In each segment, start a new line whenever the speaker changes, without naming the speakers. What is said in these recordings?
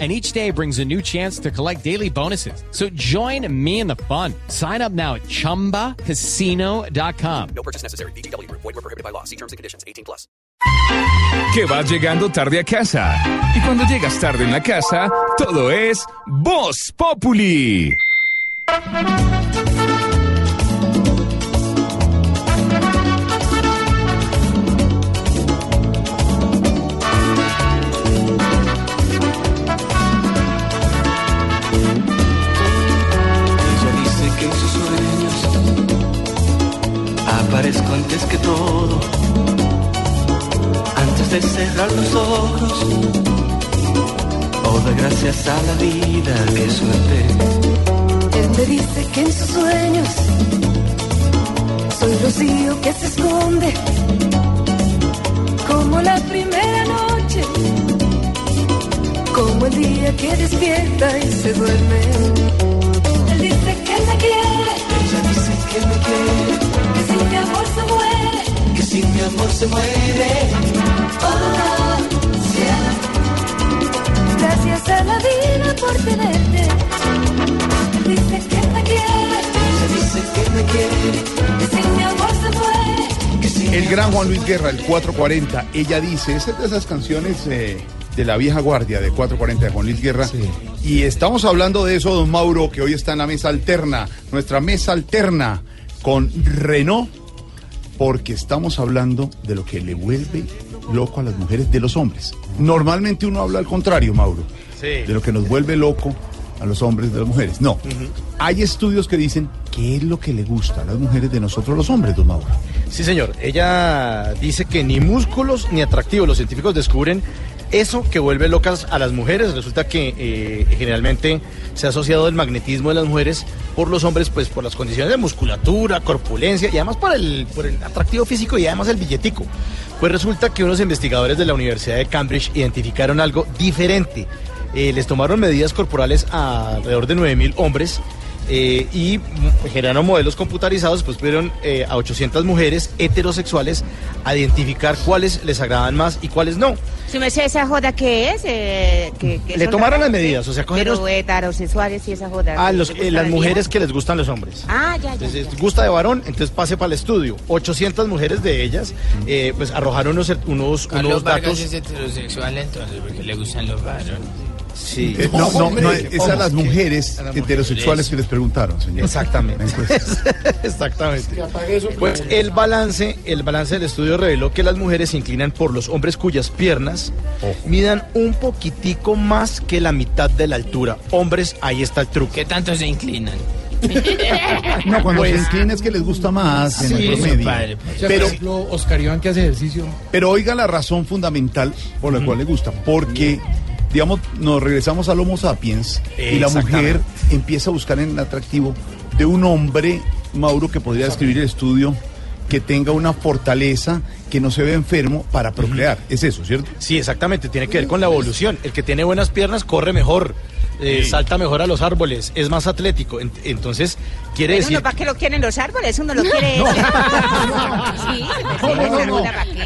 and each day brings a new chance to collect daily bonuses. So join me in the fun. Sign up now at ChumbaCasino.com.
No purchase necessary. BGW. Void were prohibited by law. See terms and conditions. 18 plus.
Que vas llegando tarde a casa. Y cuando llegas tarde en la casa, todo es Voz Populi.
Aparezco antes que todo. Antes de cerrar los ojos, o de gracias a la vida que suerte.
Él me dice que en sus sueños soy rocío que se esconde como la primera noche, como el día que despierta y se duerme. Él dice que me quiere,
Ella dice que me quiere,
mi amor se muere, oh. Gracias a la vida por tenerte. Dice que me quiere,
dice que me quiere,
que si mi amor se muere.
que si
El gran Juan Luis Guerra, el 440, ella dice, esa es de esas canciones eh, de la vieja guardia de 440 de Juan Luis Guerra. Y estamos hablando de eso, don Mauro, que hoy está en la mesa alterna, nuestra mesa alterna con Renault, porque estamos hablando de lo que le vuelve loco a las mujeres de los hombres. Normalmente uno habla al contrario, Mauro, de lo que nos vuelve loco a los hombres de las mujeres. No, hay estudios que dicen qué es lo que le gusta a las mujeres de nosotros los hombres, don Mauro.
Sí, señor. Ella dice que ni músculos ni atractivos. Los científicos descubren eso que vuelve locas a las mujeres. Resulta que eh, generalmente se ha asociado el magnetismo de las mujeres por los hombres, pues por las condiciones de musculatura, corpulencia y además por el, por el atractivo físico y además el billetico. Pues resulta que unos investigadores de la Universidad de Cambridge identificaron algo diferente. Eh, les tomaron medidas corporales a alrededor de 9.000 hombres eh, y generaron modelos computarizados, pues pudieron eh, a 800 mujeres heterosexuales a identificar cuáles les agradaban más y cuáles no.
Si me sé esa joda que es, eh, que, que
Le tomaron las medidas, o sea, cogen
pero heterosexuales y esa joda.
A
que
los,
le
eh,
gustan
las mujeres que les gustan los hombres.
Ah, ya, ya.
Entonces, gusta de varón, entonces pase para el estudio. 800 mujeres de ellas, eh, pues arrojaron unos, unos,
Carlos
unos datos.
es heterosexual entonces porque le gustan los varones.
Sí.
Eh, no, no, no, es a las mujeres heterosexuales que les preguntaron, señor.
Exactamente. Exactamente. Pues el balance, el balance del estudio reveló que las mujeres se inclinan por los hombres cuyas piernas midan un poquitico más que la mitad de la altura. Hombres, ahí está el truco.
¿Qué tanto se inclinan?
No, cuando
Pues-
se inclina es que les gusta más en
Sí,
el promedio.
padre.
Pero,
ejemplo, Oscar Iván que hace ejercicio.
pero oiga la razón fundamental por la cual le gusta. Porque, digamos, nos regresamos al Homo sapiens y la mujer empieza a buscar en el atractivo de un hombre, Mauro, que podría describir el estudio, que tenga una fortaleza, que no se ve enfermo para procrear. Es eso, ¿cierto?
Sí, exactamente, tiene que ver con la evolución. El que tiene buenas piernas corre mejor, eh, salta mejor a los árboles, es más atlético. En- Entonces, quiere
Pero
decir...
uno, ¿para qué lo quieren los árboles? Uno lo quiere. Sí,
No, no, no, no.
¿para qué?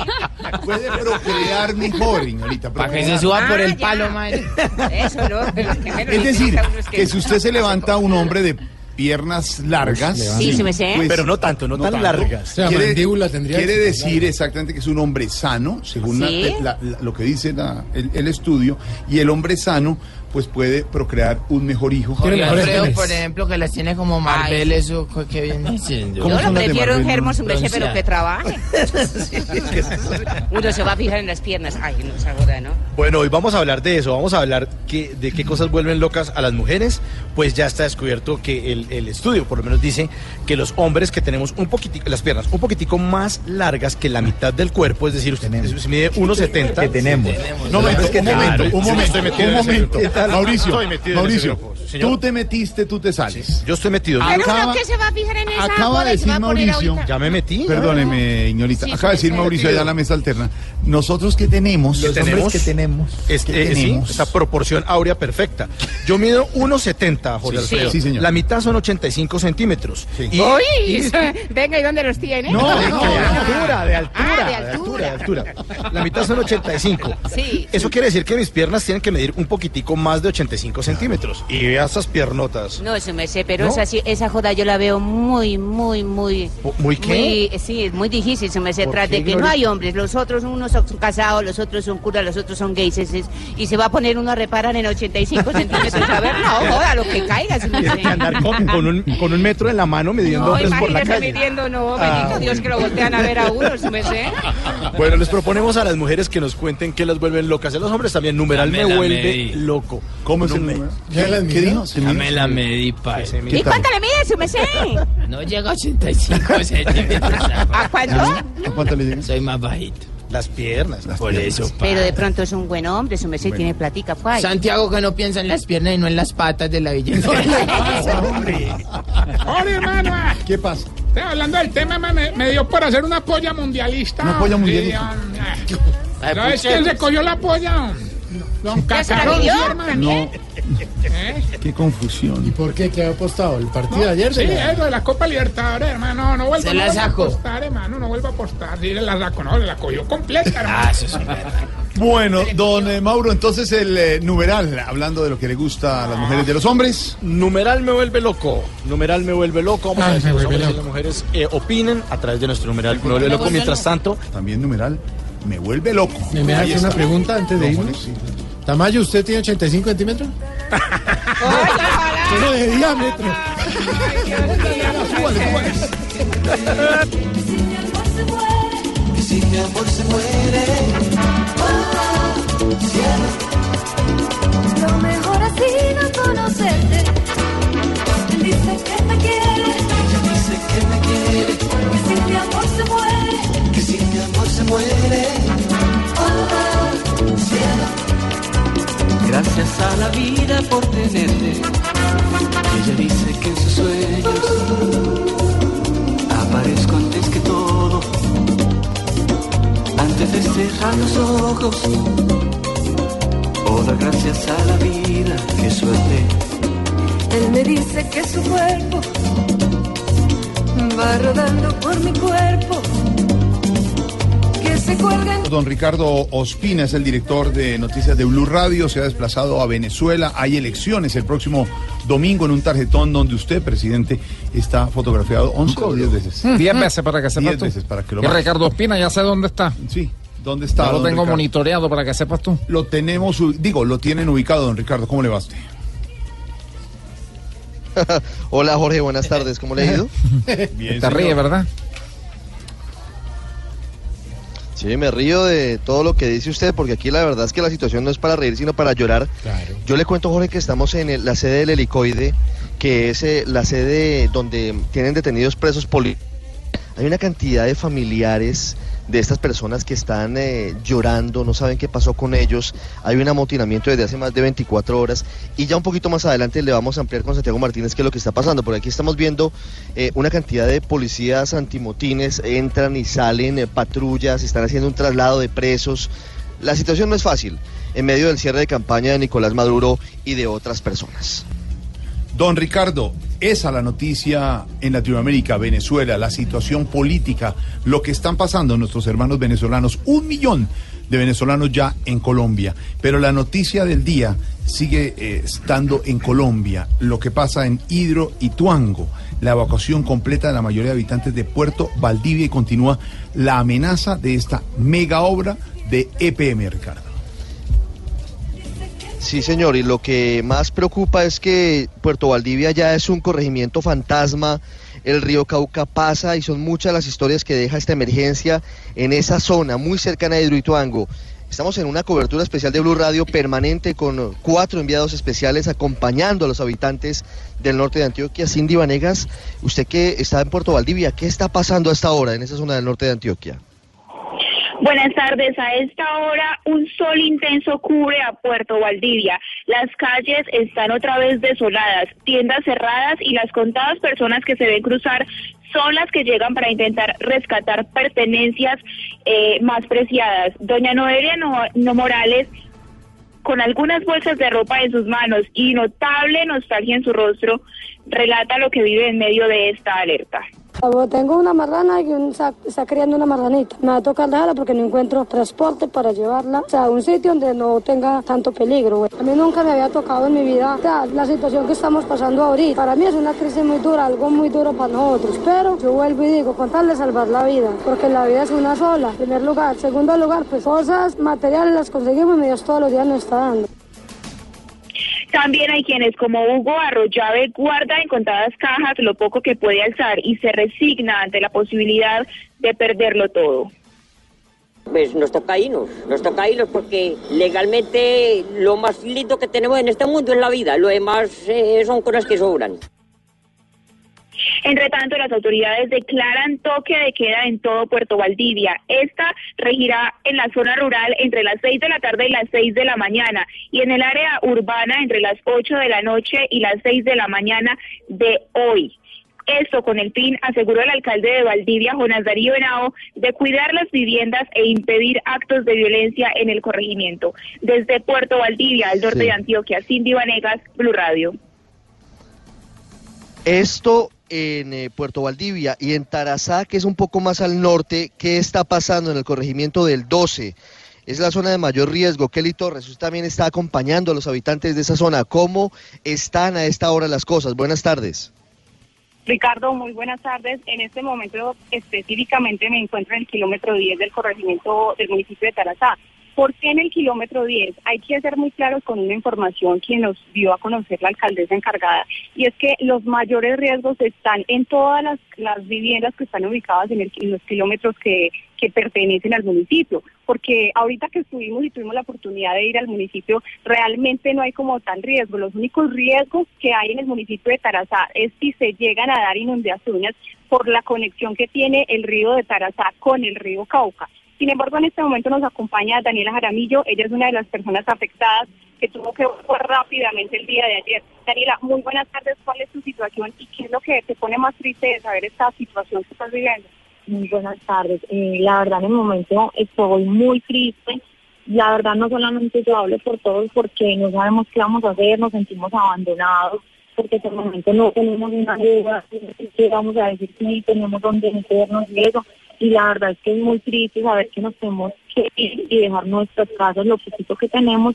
Puede procrear mejor, señorita.
Para que se suba por
Ah,
el
ya.
palo, madre.
Eso, ¿no? Lo que menos
Es decir, que si usted se levanta a un hombre de piernas largas,
Sí, sí me sé.
Pero no tanto, no tan largas.
O sea, mandíbula tendría
quiere decir exactamente que es un hombre sano, según la-
¿Sí?
la- la- lo que dice la- el, el estudio, y el hombre sano pues puede procrear un mejor hijo.
Tiene
Jorge Alfredo, por ejemplo, que las tiene como Marvel, eso ¿qué viene?
¿Cómo
Yo lo prefiero en
Marvel,
germos,
no?
un beche, pero que trabaje. Uno se va a fijar en las piernas. Ay, no joda, ¿no?
Bueno, hoy vamos a hablar de eso, vamos a hablar que, de qué cosas vuelven locas a las mujeres, pues ya está descubierto que el, el estudio por lo menos dice que los hombres que tenemos un poquitico, las piernas un poquitico más largas que la mitad del cuerpo, es decir, usted se mide 1,70.
Que tenemos.
No,
No, es que un momento, un momento, un momento.
Grupo.
Mauricio,
Estoy metido en ese
Mauricio,
grupo.
Tú te metiste, tú te sales.
Yo estoy metido.
Pero
Pero
Acaba-
uno que se va a fijar en esa
Acaba de decir Mauricio.
Ya me metí.
Perdóneme, Ignorita.
Sí,
Acaba de decir Mauricio allá en la mesa alterna. Nosotros que tenemos.
Los hombres que
tenemos.
Este,
¿Qué
eh, sí,
tenemos?
esa proporción áurea perfecta. Yo mido 1,70, Jorge
Sí,
Alfredo.
sí, señor.
La mitad son 85 centímetros. Y,
Uy,
y-
venga, ¿y dónde los tiene?
No,
de
no,
altura, de altura,
Ah, de
de
altura.
altura, de altura. La mitad son 85.
Sí.
Eso quiere decir que mis piernas tienen que medir un poquitico más de 85 centímetros. Y vea esas piernotas.
No, eso me sé, pero
¿No?
esa, sí- esa joda yo la veo muy, muy, muy...
¿Muy qué?
muy- sí, es muy difícil, se me sé,
¿Por
tras de que no hay hombres, los otros, unos son casados, los otros son curas, los otros son gays, es- es- y se va a poner uno a reparar en 85 centímetros, a ver, no, joda, lo que caiga, se me
Tiene que andar con, con un, con un metro en la mano midiendo
No,
hombres por la calle.
midiendo, no, bendito
Ah,
Dios que lo voltean a ver a uno, se me sé.
Bueno, les proponemos a las mujeres que nos cuenten qué las vuelven locas. A los hombres también, numeral me vuelve
medí.
¿Cómo es el número?
¿Ya.
¿Se
Ya me la medí, pa.
¿Y cuánto le mide, se me sé?
No llega a 85 centímetros.
¿A cuánto?
¿A cuánto le llega?
Soy más bajito.
Las piernas. Las
Por
piernas.
eso, pa.
Pero de pronto es un buen hombre, se me sé, tiene platica, pues.
Santiago que no piensa en las piernas y no en las patas de la belleza.
Hola, hermano. ah,
¿Qué pasa?
estoy hablando del tema, me, me dio por hacer una polla mundialista.
¿Una polla mundialista?
hombre. ¿Sabes quién se cogió la polla? Don sí, hermano.
No,
¿Eh?
qué confusión.
¿Y por qué? ¿Qué ha apostado? ¿El partido de ayer?
Sí,
la-
eso de la Copa Libertadores, hermano. No vuelvo,
Se
no
la
vuelvo
sacó.
a apostar, hermano. No vuelvo a apostar. Sí, la sacó, no, la cogió completa, hermano.
Ah, eso es.
Bueno, don eh, Mauro, entonces el eh, numeral, hablando de lo que le gusta a las mujeres de los hombres.
Numeral me vuelve loco. Numeral me vuelve loco. Vamos a
Ay,
ver si los y las mujeres eh, opinen a través de nuestro numeral me vuelve loco. Mientras tanto,
También numeral, me vuelve loco.
¿Me, me hace una pregunta antes de
No,
irnos? Tamayo, ¿usted tiene 85 centímetros? Pero de diámetro.
Si mi amor se muere, oh,
Lo mejor ha sido conocerte. Él dice que me quiere,
dice que me quiere,
que si mi amor se muere,
muere, oh, cielo. Gracias a la vida por tenerte. Ella dice que en sus sueños aparezco antes que todo. Antes de cerrar los ojos, o dar gracias a la vida, qué suerte.
él me dice que su cuerpo va rodando por mi cuerpo, se
Don Ricardo Ospina es el director de noticias de Blue Radio, se ha desplazado a Venezuela. Hay elecciones el próximo domingo en un tarjetón donde usted, presidente, está fotografiado 11 o 10 veces.
Diez veces para que sepas
Diez
tú.
veces para que lo
Y. Ricardo Espina, ya sé dónde está.
Sí, ¿dónde está?
Ya lo tengo
Ricardo?
monitoreado para que sepas tú.
Lo tenemos, digo, lo tienen ubicado, don Ricardo. ¿Cómo le va a usted?
Hola Jorge, buenas tardes, ¿cómo le ha ido?
Bien,
Te ríe, ¿verdad?
Sí, me río de todo lo que dice usted, porque aquí la verdad es que la situación no es para reír, sino para llorar.
Claro.
Yo le cuento, Jorge, que estamos en el- la sede del helicoide, que es eh, la sede donde tienen detenidos presos políticos. Hay una cantidad de familiares de estas personas que están eh, llorando, no saben qué pasó con ellos. Hay un amotinamiento desde hace más de 24 horas y ya un poquito más adelante le vamos a ampliar con Santiago Martínez qué es lo que está pasando. Por aquí estamos viendo eh, una cantidad de policías antimotines, entran y salen, eh, patrullas, están haciendo un traslado de presos. La situación no es fácil en medio del cierre de campaña de Nicolás Maduro y de otras personas.
Don Ricardo, esa la noticia en Latinoamérica, Venezuela, la situación política, lo que están pasando nuestros hermanos venezolanos, un millón de venezolanos ya en Colombia, pero la noticia del día sigue eh, estando en Colombia, lo que pasa en Hidro y Tuango, la evacuación completa de la mayoría de habitantes de Puerto Valdivia y continúa la amenaza de esta mega obra de EPM, Ricardo.
Sí, señor, y lo que más preocupa es que Puerto Valdivia ya es un corregimiento fantasma, el río Cauca pasa y son muchas las historias que deja esta emergencia en esa zona muy cercana a Hidroituango. Estamos en una cobertura especial de Blue Radio permanente con cuatro enviados especiales acompañando a los habitantes del norte de Antioquia. Cindy Vanegas, usted que está en Puerto Valdivia, ¿qué está pasando a esta hora en esa zona del norte de Antioquia?
Buenas tardes. A esta hora un sol intenso cubre a Puerto Valdivia. Las calles están otra vez desoladas, tiendas cerradas y las contadas personas que se ven cruzar son las que llegan para intentar rescatar pertenencias eh, más preciadas. Doña Noelia no, No Morales con algunas bolsas de ropa en sus manos y notable nostalgia en su rostro, relata lo que vive en medio de esta alerta.
Tengo una marrana y un sa- está criando una marranita. Me va a tocar dejarla porque no encuentro transporte para llevarla o sea, a un sitio donde no tenga tanto peligro. güey. A mí nunca me había tocado en mi vida la situación que estamos pasando ahorita. Para mí es una crisis muy dura, algo muy duro para nosotros. Pero yo vuelvo y digo, con tal de salvar la vida, porque la vida es una sola. En primer lugar. Segundo lugar, pues cosas materiales las conseguimos y Dios todos los días nos está dando.
También hay quienes, como Hugo Arroyave, guarda en contadas cajas lo poco que puede alzar y se resigna ante la posibilidad de perderlo todo.
Pues nos toca irnos, nos toca irnos porque legalmente lo más lindo que tenemos en este mundo es la vida, lo demás eh, son cosas que sobran.
Entre tanto, las autoridades declaran toque de queda en todo Puerto Valdivia. Esta regirá en la zona rural entre las 6 de la tarde y las 6 de la mañana y en el área urbana entre las 8 de la noche y las 6 de la mañana de hoy. Esto con el fin, aseguró el alcalde de Valdivia, Jonás Darío Henao, de cuidar las viviendas e impedir actos de violencia en el corregimiento. Desde Puerto Valdivia, al norte
Sí.
de Antioquia, Cindy Vanegas, Blue Radio.
Esto en eh, Puerto Valdivia y en Tarazá, que es un poco más al norte, ¿qué está pasando en el corregimiento del 12? Es la zona de mayor riesgo. Kelly Torres, usted también está acompañando a los habitantes de esa zona. ¿Cómo están a esta hora las cosas? Buenas tardes.
Ricardo, muy buenas tardes. En este momento específicamente me encuentro en el kilómetro 10 del corregimiento del municipio de Tarazá. ¿Por qué en el kilómetro 10? Hay que ser muy claros con una información que nos dio a conocer la alcaldesa encargada y es que los mayores riesgos están en todas las, viviendas que están ubicadas en, los kilómetros que, que pertenecen al municipio. Porque ahorita que estuvimos y tuvimos la oportunidad de ir al municipio, realmente no hay como tal riesgo. Los únicos riesgos que hay en el municipio de Tarazá es si se llegan a dar inundaciones por la conexión que tiene el río de Tarazá con el río Cauca. Sin embargo, en este momento nos acompaña Daniela Jaramillo. Ella es una de las personas afectadas que tuvo que evacuar rápidamente el día de ayer. Daniela, muy buenas tardes. ¿Cuál es tu situación y qué es lo que te pone más triste de saber esta situación que estás viviendo?
Muy buenas tardes. Eh, la verdad, en el momento estoy muy triste. La verdad, no solamente yo hablo por todos porque no sabemos qué vamos a hacer, nos sentimos abandonados, porque en el momento no tenemos una ayuda, que vamos a decir sí, tenemos donde meternos y eso. Y la verdad es que es muy triste saber que nos tenemos que ir y dejar nuestras casas, lo poquito que tenemos,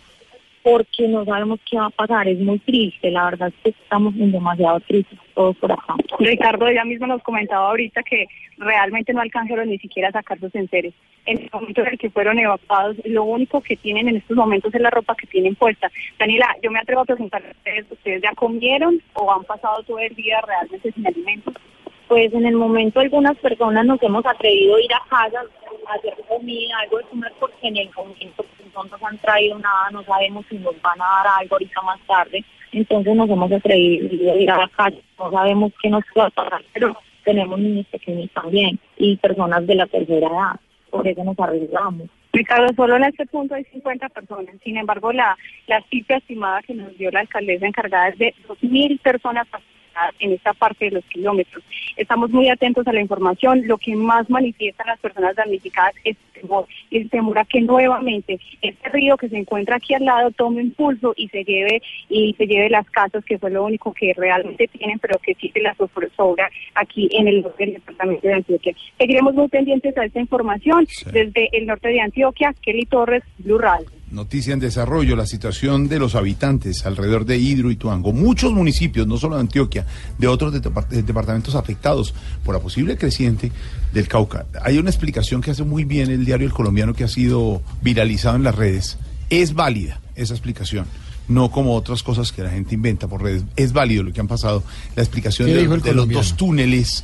porque no sabemos qué va a pasar. Es muy triste, la verdad es que estamos en demasiado tristes todos por acá.
Ricardo, ella misma nos comentaba ahorita que realmente no alcanzaron ni siquiera a sacar sus enseres. En el momento en el que fueron evacuados, lo único que tienen en estos momentos es la ropa que tienen puesta. Daniela, yo me atrevo a preguntarle a ustedes, ¿ustedes ya comieron o han pasado todo el día realmente sin alimentos?
Pues en el momento algunas personas nos hemos atrevido a ir a casa a hacer comida, algo de comer, porque en el momento pues, no nos han traído nada, no sabemos si nos van a dar algo ahorita más tarde. Entonces nos hemos atrevido a ir a la casa, no sabemos qué nos va a pasar, pero tenemos niños pequeños también y personas de la tercera edad, por eso nos arriesgamos.
Ricardo, solo en este punto hay 50 personas. Sin embargo, la, la cifra estimada que nos dio la alcaldesa encargada es de 2.000 personas afectadas en esta parte de los kilómetros. Estamos muy atentos a la información. Lo que más manifiestan las personas damnificadas es temor. El temor a que nuevamente este río que se encuentra aquí al lado tome impulso y se lleve y se lleve las casas, que fue lo único que realmente tienen, pero que sí se las sobra aquí en el norte del departamento de Antioquia. Seguiremos muy pendientes a esta información desde el norte de Antioquia. Kelly Torres, Blue Radio.
Noticia en desarrollo, la situación de los habitantes alrededor de Hidro y Tuango. Muchos municipios, no solo de Antioquia, de otros depart- de departamentos afectados por la posible creciente del Cauca. Hay una explicación que hace muy bien el diario El Colombiano que ha sido viralizado en las redes. Es válida esa explicación. No como otras cosas que la gente inventa por redes. Es válido lo que han pasado. La explicación
¿Qué
de, de los dos túneles.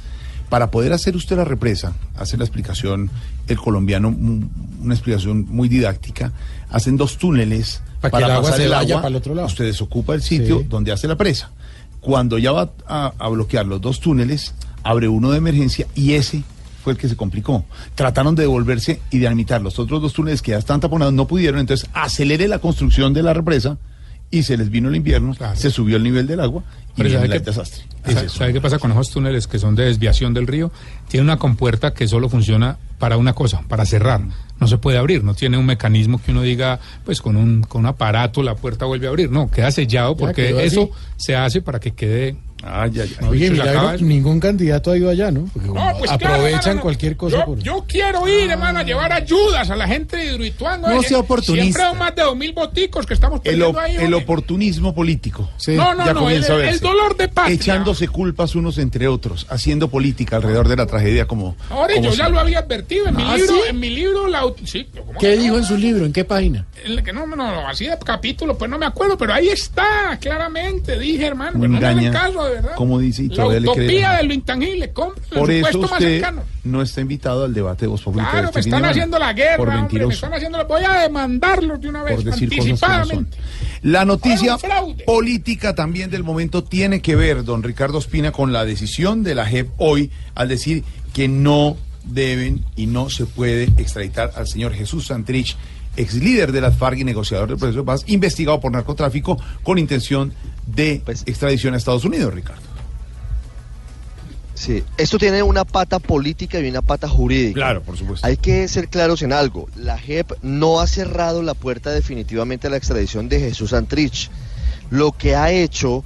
Para poder hacer usted la represa, hace la explicación el colombiano, un- una explicación muy didáctica. Hacen dos túneles
Pa' que el agua
pasar
se
el
vaya
agua.
para el otro lado.
Usted desocupa el sitio
Sí.
donde hace la presa. Cuando ya va a, a bloquear los dos túneles, abre uno de emergencia y ese fue el que se complicó. Trataron de devolverse y de dinamitar los otros dos túneles que ya están taponados, no pudieron, entonces acelere la construcción de la represa y se les vino el invierno, se subió el nivel del agua y
Pero ¿sabe qué-
desastre.
¿Sabe, sabe qué pasa con esos túneles que son de desviación del río? Tiene una compuerta que solo funciona para una cosa, para cerrar. No se puede abrir, no tiene un mecanismo que uno diga, pues con un, con un aparato la puerta vuelve a abrir. No, queda sellado porque eso se hace para que quede...
Ay, ay,
No,
Oye, milagro, ningún candidato ha ido allá, ¿no? Porque como
pues claro,
aprovechan cualquier cosa
yo,
por...
yo quiero ir, hermano, a llevar ayudas a la gente de Hidroituango.
No
Eh,
sea oportunista.
Siempre hay más de dos mil boticos que estamos
El,
perdiendo ahí.
el
hombre.
oportunismo político.
No, no,
ya
no, el-
a verse.
el dolor de patria.
Echándose culpas unos entre otros, haciendo política alrededor de la tragedia como...
Ahora,
como
yo ya lo había advertido en mi
¿Ah,
libro,
sí?
en mi libro, la, sí, ¿cómo
¿Qué
que no?
dijo en su libro? ¿En qué página?
El que no, no, no, así de capítulo, pues no me acuerdo, pero ahí está, claramente, dije, hermano, pero no me caso, de verdad.
como dice, y
La
todavía le creen.
utopía de lo intangible, compre
Por eso
más
usted
cercano.
no está invitado al debate de Populi de
Claro,
este
me están haciendo la guerra,
por
hombre, me están haciendo la... Voy a demandarlos de una vez,
por decir que no
anticipadamente.
La noticia política también del momento tiene que ver, don Ricardo Espina, con la decisión de la JEP hoy al decir que no deben y no se puede extraditar al señor Jesús Santrich, ex líder de las FARC y negociador del proceso de paz, investigado por narcotráfico con intención de
Pues
extradición a Estados Unidos, Ricardo.
Sí, esto tiene una pata política y una pata jurídica.
Claro, por supuesto.
Hay que ser claros en algo. La JEP no ha cerrado la puerta definitivamente a la extradición de Jesús Santrich. Lo que ha hecho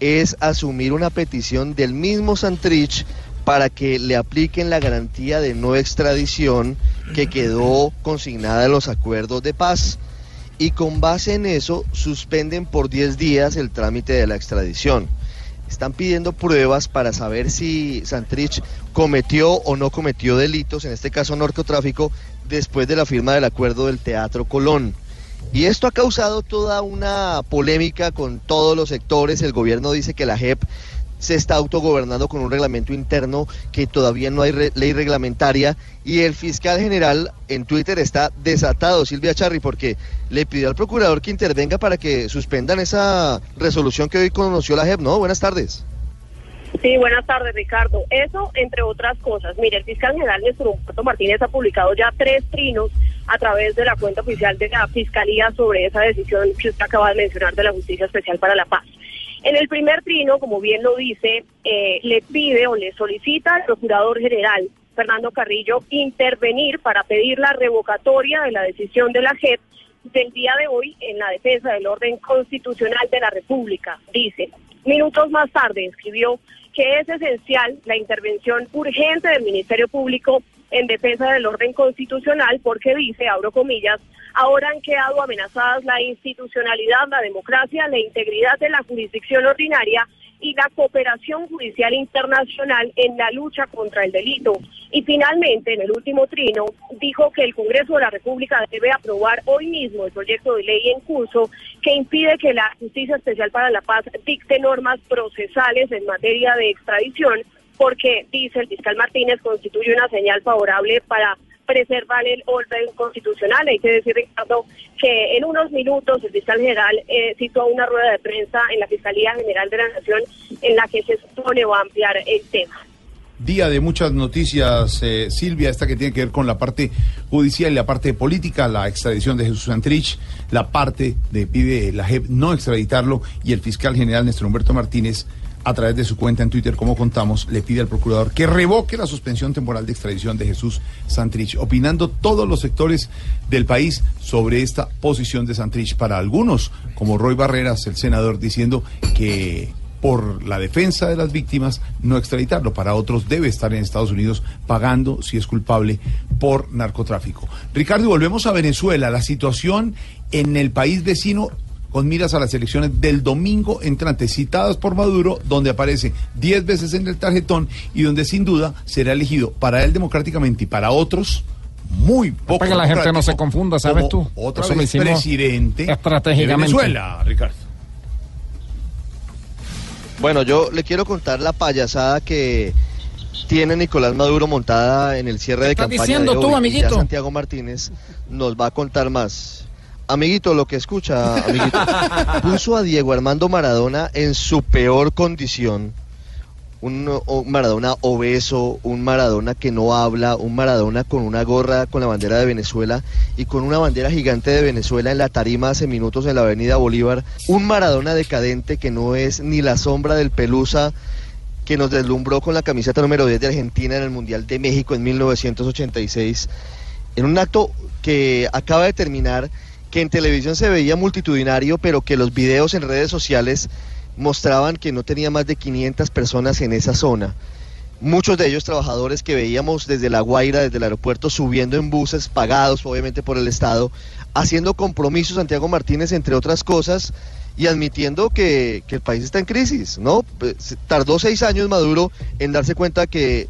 es asumir una petición del mismo Santrich para que le apliquen la garantía de no extradición que quedó consignada en los acuerdos de paz. Y con base en eso suspenden por 10 días el trámite de la extradición. Están pidiendo pruebas para saber si Santrich cometió o no cometió delitos, en este caso narcotráfico, después de la firma del acuerdo del Teatro Colón. Y esto ha causado toda una polémica con todos los sectores. El gobierno dice que la JEP se está autogobernando con un reglamento interno que todavía no hay ley reglamentaria y el fiscal general en Twitter está desatado, Silvia Charri, porque le pidió al procurador que intervenga para que suspendan esa resolución que hoy conoció la JEP. No, buenas tardes.
Sí, buenas tardes, Ricardo. Eso, entre otras cosas. Mire, el fiscal general Néstor Humberto Martínez ha publicado ya tres trinos a través de la cuenta oficial de la Fiscalía sobre esa decisión que usted acaba de mencionar de la Justicia Especial para la Paz. En el primer trino, como bien lo dice, eh, le pide o le solicita al Procurador General Fernando Carrillo intervenir para pedir la revocatoria de la decisión de la JEP del día de hoy en la defensa del orden constitucional de la República. Dice, minutos más tarde escribió que es esencial la intervención urgente del Ministerio Público en defensa del orden constitucional porque dice, abro comillas, ahora han quedado amenazadas la institucionalidad, la democracia, la integridad de la jurisdicción ordinaria y la cooperación judicial internacional en la lucha contra el delito. Y finalmente, en el último trino, dijo que el Congreso de la República debe aprobar hoy mismo el proyecto de ley en curso que impide que la Justicia Especial para la Paz dicte normas procesales en materia de extradición, porque, dice el fiscal Martínez, constituye una señal favorable para preservar el orden constitucional. Hay que decir, Ricardo, que en unos minutos el fiscal general eh, citó una rueda de prensa en la Fiscalía General de la Nación en la que se supone va a ampliar el tema.
Día de muchas noticias, eh, Silvia, esta que tiene que ver con la parte judicial y la parte política, la extradición de Jesús Santrich, la parte de pide la JEP no extraditarlo y el fiscal general Néstor Humberto Martínez a través de su cuenta en Twitter, como contamos, le pide al procurador que revoque la suspensión temporal de extradición de Jesús Santrich, opinando todos los sectores del país sobre esta posición de Santrich. Para algunos, como Roy Barreras, el senador, diciendo que por la defensa de las víctimas no extraditarlo. Para otros debe estar en Estados Unidos pagando, si es culpable, por narcotráfico. Ricardo, volvemos a Venezuela. La situación en el país vecino con miras a las elecciones del domingo entrante, citadas por Maduro, donde aparece 10 veces en el tarjetón y donde sin duda será elegido para él democráticamente y para otros muy poco.
Para que la gente no se confunda, ¿sabes tú?
Otra
Eso
vez presidente
estratégicamente.
de Venezuela, Ricardo.
Bueno, yo le quiero contar la payasada que tiene Nicolás Maduro montada en el cierre de campaña
diciendo
de
tú,
hoy.
Amiguito?
Ya Santiago Martínez nos va a contar más. Amiguito, lo que escucha, amiguito, puso a Diego Armando Maradona en su peor condición. un, Maradona obeso, un Maradona que no habla, un Maradona con una gorra con la bandera de Venezuela y con una bandera gigante de Venezuela en la tarima hace minutos en la avenida Bolívar, un Maradona decadente que no es ni la sombra del Pelusa que nos deslumbró con la camiseta número 10 de Argentina en el Mundial de México en 1986, en un acto que acaba de terminar, que en televisión se veía multitudinario, pero que los videos en redes sociales mostraban que no tenía más de 500 personas en esa zona. Muchos de ellos trabajadores que veíamos desde La Guaira, desde el aeropuerto, subiendo en buses pagados obviamente por el Estado, haciendo compromisos, Santiago Martínez, entre otras cosas, y admitiendo que, el país está en crisis, ¿no? Pues, Tardó seis años Maduro en darse cuenta que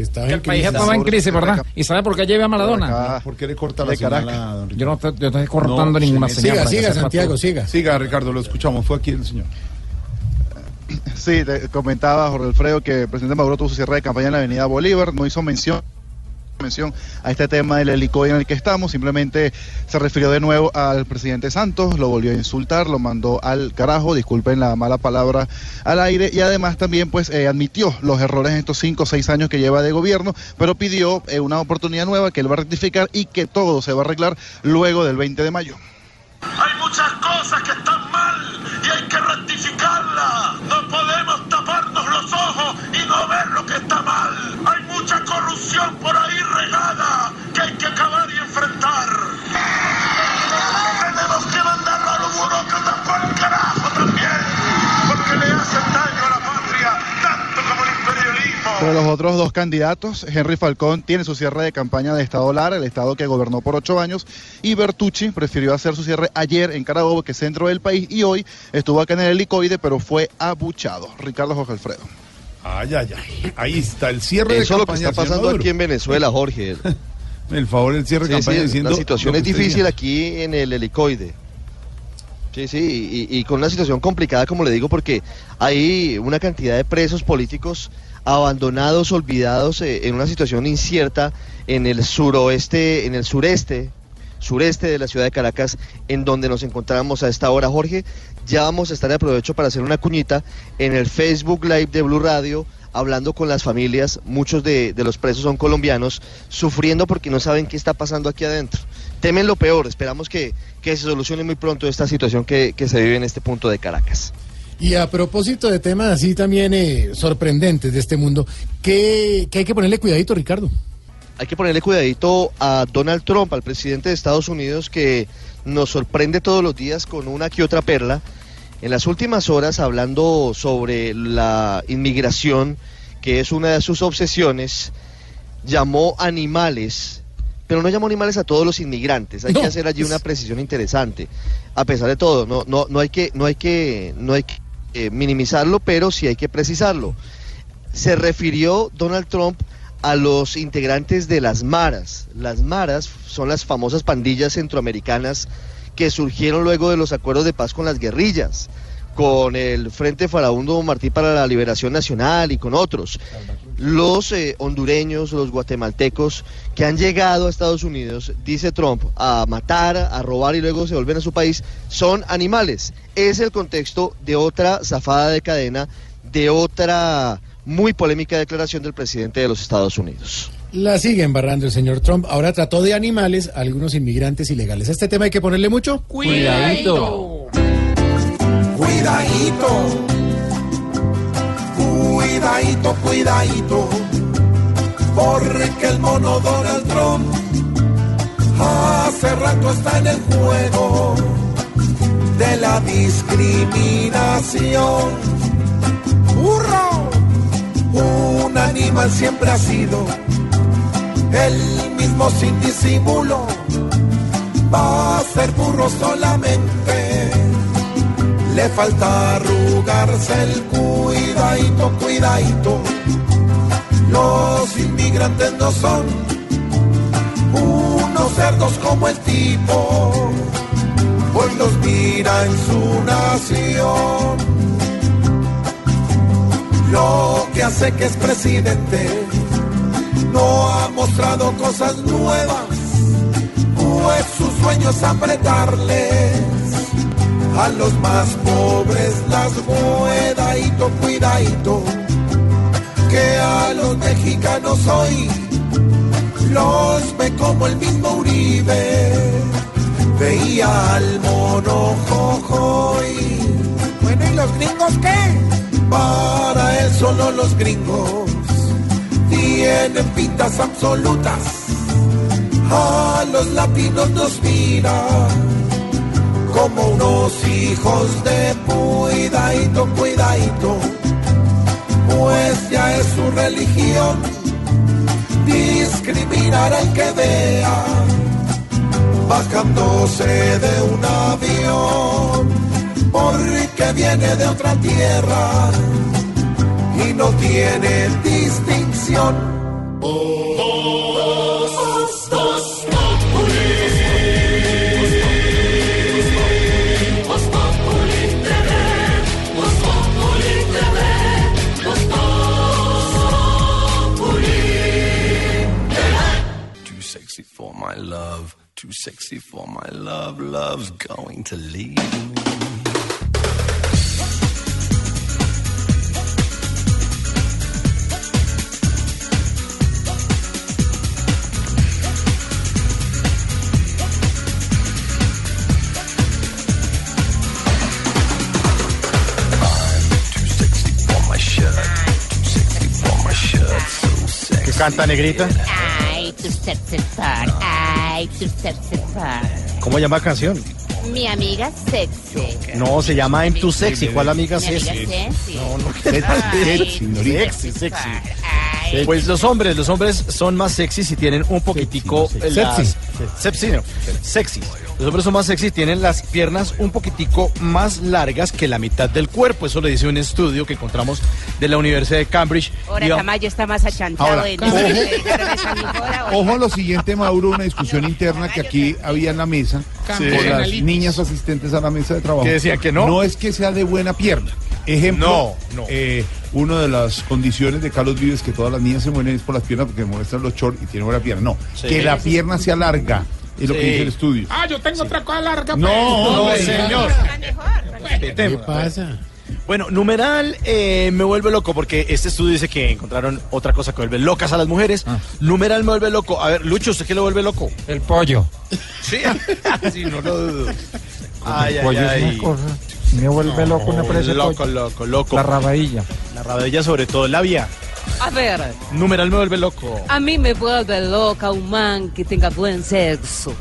Que estaba
Que
en
el país
crisis.
estaba en crisis, ¿verdad? ¿Y sabe por qué lleva a Maradona?
¿Por qué le corta la
De
señal
Caracas.
a don
Yo no, te- yo estoy cortando ninguna
sí,
señal.
siga,
que
siga, Santiago, siga. Siga, Ricardo, lo escuchamos. Fue aquí el señor.
Sí, te comentaba Jorge Alfredo que el presidente Maduro tuvo su cierre de campaña en la Avenida Bolívar, no hizo mención mención a este tema del helicoide en el que estamos, simplemente se refirió de nuevo al presidente Santos, lo volvió a insultar, lo mandó al carajo, disculpen la mala palabra al aire, y además también pues eh, admitió los errores en estos cinco o seis años que lleva de gobierno, pero pidió eh, una oportunidad nueva que él va a rectificar y que todo se va a arreglar luego del 20 de mayo.
Hay muchas cosas que están corrupción por ahí regada que hay que acabar y enfrentar. Tenemos que mandarlo a los burócratas por el carajo también, porque le hacen daño a la patria, tanto como el imperialismo.
Pero los otros dos candidatos, Henry Falcón tiene su cierre de campaña de Estado Lara, el Estado que gobernó por ocho años, y Bertucci prefirió hacer su cierre ayer en Carabobo, que es centro del país, y hoy estuvo acá en el helicoide, pero fue abuchado. Ricardo Jorge Alfredo.
Ay, ay, ay. Ahí está el cierre de
eso es lo que
campaña.
está pasando aquí en Venezuela, Jorge.
El favor, el cierre de
Sí,
campaña
sí,
diciendo.
la situación es difícil
decía.
aquí en el helicoide. Sí, sí, y, y con una situación complicada, como le digo, porque hay una cantidad de presos políticos abandonados, olvidados, eh, en una situación incierta en el suroeste, en el sureste, sureste de la ciudad de Caracas, en donde nos encontramos a esta hora, Jorge. Ya vamos a estar de aprovecho para hacer una cuñita en el Facebook Live de Blue Radio, hablando con las familias, muchos de, de los presos son colombianos, sufriendo porque no saben qué está pasando aquí adentro. Temen lo peor, esperamos que, que se solucione muy pronto esta situación que, que se vive en este punto de Caracas.
Y a propósito de temas así también eh, sorprendentes de este mundo, ¿qué, qué hay que ponerle cuidadito, Ricardo?
Hay que ponerle cuidadito a Donald Trump, al presidente de Estados Unidos, que nos sorprende todos los días con una que otra perla. En las últimas horas, hablando sobre la inmigración, que es una de sus obsesiones, llamó animales, pero no llamó animales a todos los inmigrantes. Hay que hacer allí una precisión interesante. A pesar de todo, no, no, no hay que, no hay que, no hay que eh, minimizarlo, pero sí hay que precisarlo. Se refirió Donald Trump a los integrantes de las maras. Las maras son las famosas pandillas centroamericanas que surgieron luego de los acuerdos de paz con las guerrillas, con el Frente Farabundo Martí para la Liberación Nacional y con otros. Los eh, hondureños, los guatemaltecos que han llegado a Estados Unidos, dice Trump, a matar, a robar y luego se vuelven a su país, son animales. Es el contexto de otra zafada de cadena, de otra muy polémica declaración del presidente de los Estados Unidos.
La sigue embarrando el señor Trump. Ahora trató de animales a algunos inmigrantes ilegales. ¿A este tema hay que ponerle mucho?
Cuidadito. Cuidadito. Cuidadito, cuidadito. Porque el mono Donald Trump hace rato está en el juego de la discriminación. Un animal siempre ha sido el mismo sin disimulo. Va a ser burro solamente. Le falta arrugarse el cuidadito, cuidadito. Los inmigrantes no son unos cerdos como el tipo. Hoy los mira en su nación. Lo que hace que es presidente no ha mostrado cosas nuevas, pues su sueño es apretarles A los más pobres las cuidadito, cuidadito. Que a los mexicanos hoy los ve como el mismo Uribe. Veía al mono jojoy. Bueno, ¿y los gringos qué? Para él solo los gringos tienen pintas absolutas. A los latinos nos mira como unos hijos de cuidadito, cuidadito. Pues ya es su religión discriminar al que vea bajándose de un avión porque viene de otra tierra y no tiene distinción.
Too sexy for my love, too sexy for my love, love's going to leave.
Canta Negrita?
Ay, tu sexy far. Ay, tu sexy far.
¿Cómo llama la canción?
Mi amiga sexy.
No, se llama I'm Too Sexy. ¿Cuál amiga
Mi amiga
sexy?
sexy.
No, no. Sexy,
sexy,
Sexy. Pues los hombres, los hombres son más sexy si tienen un poquitico
sexy.
las-
Sexy.
Sexy, no. Sexy. Los hombres son más sexy, tienen las piernas un poquitico más largas que la mitad del cuerpo. Eso le dice un estudio que encontramos de la Universidad de Cambridge.
Ahora Tamayo está más achantado
Ahora,
en
ojo.
oye.
Ojo a lo siguiente, Mauro, una discusión interna que aquí había en la mesa
Sí.
por las niñas asistentes a la mesa de trabajo.
Que decían que no.
No es que sea de buena pierna. Ejemplo,
No, no.
eh, una de las condiciones de Carlos Vives que todas las niñas se mueren es por las piernas porque muestran los shorts y tienen buena pierna. No,
Sí.
que la pierna sea larga, es lo que dice el estudio.
Ah, yo tengo otra cosa larga.
No,
pues.
no,
pues,
señor.
¿Qué
Respetemos.
pasa?
Bueno, numeral eh, me vuelve loco porque este estudio dice que encontraron otra cosa que vuelve locas a las mujeres. Numeral me vuelve loco. A ver, Lucho, ¿usted qué le vuelve loco?
El pollo.
Sí, sí, no lo dudo. Ay,
el
ay,
pollo es
ay.
una cosa. Me vuelve loco una presa
Loco, loco, loco.
La rabadilla.
La rabadilla sobre todo, labia.
A ver,
Numeral me vuelve loco.
a mí me vuelve loca un man que tenga buen sexo.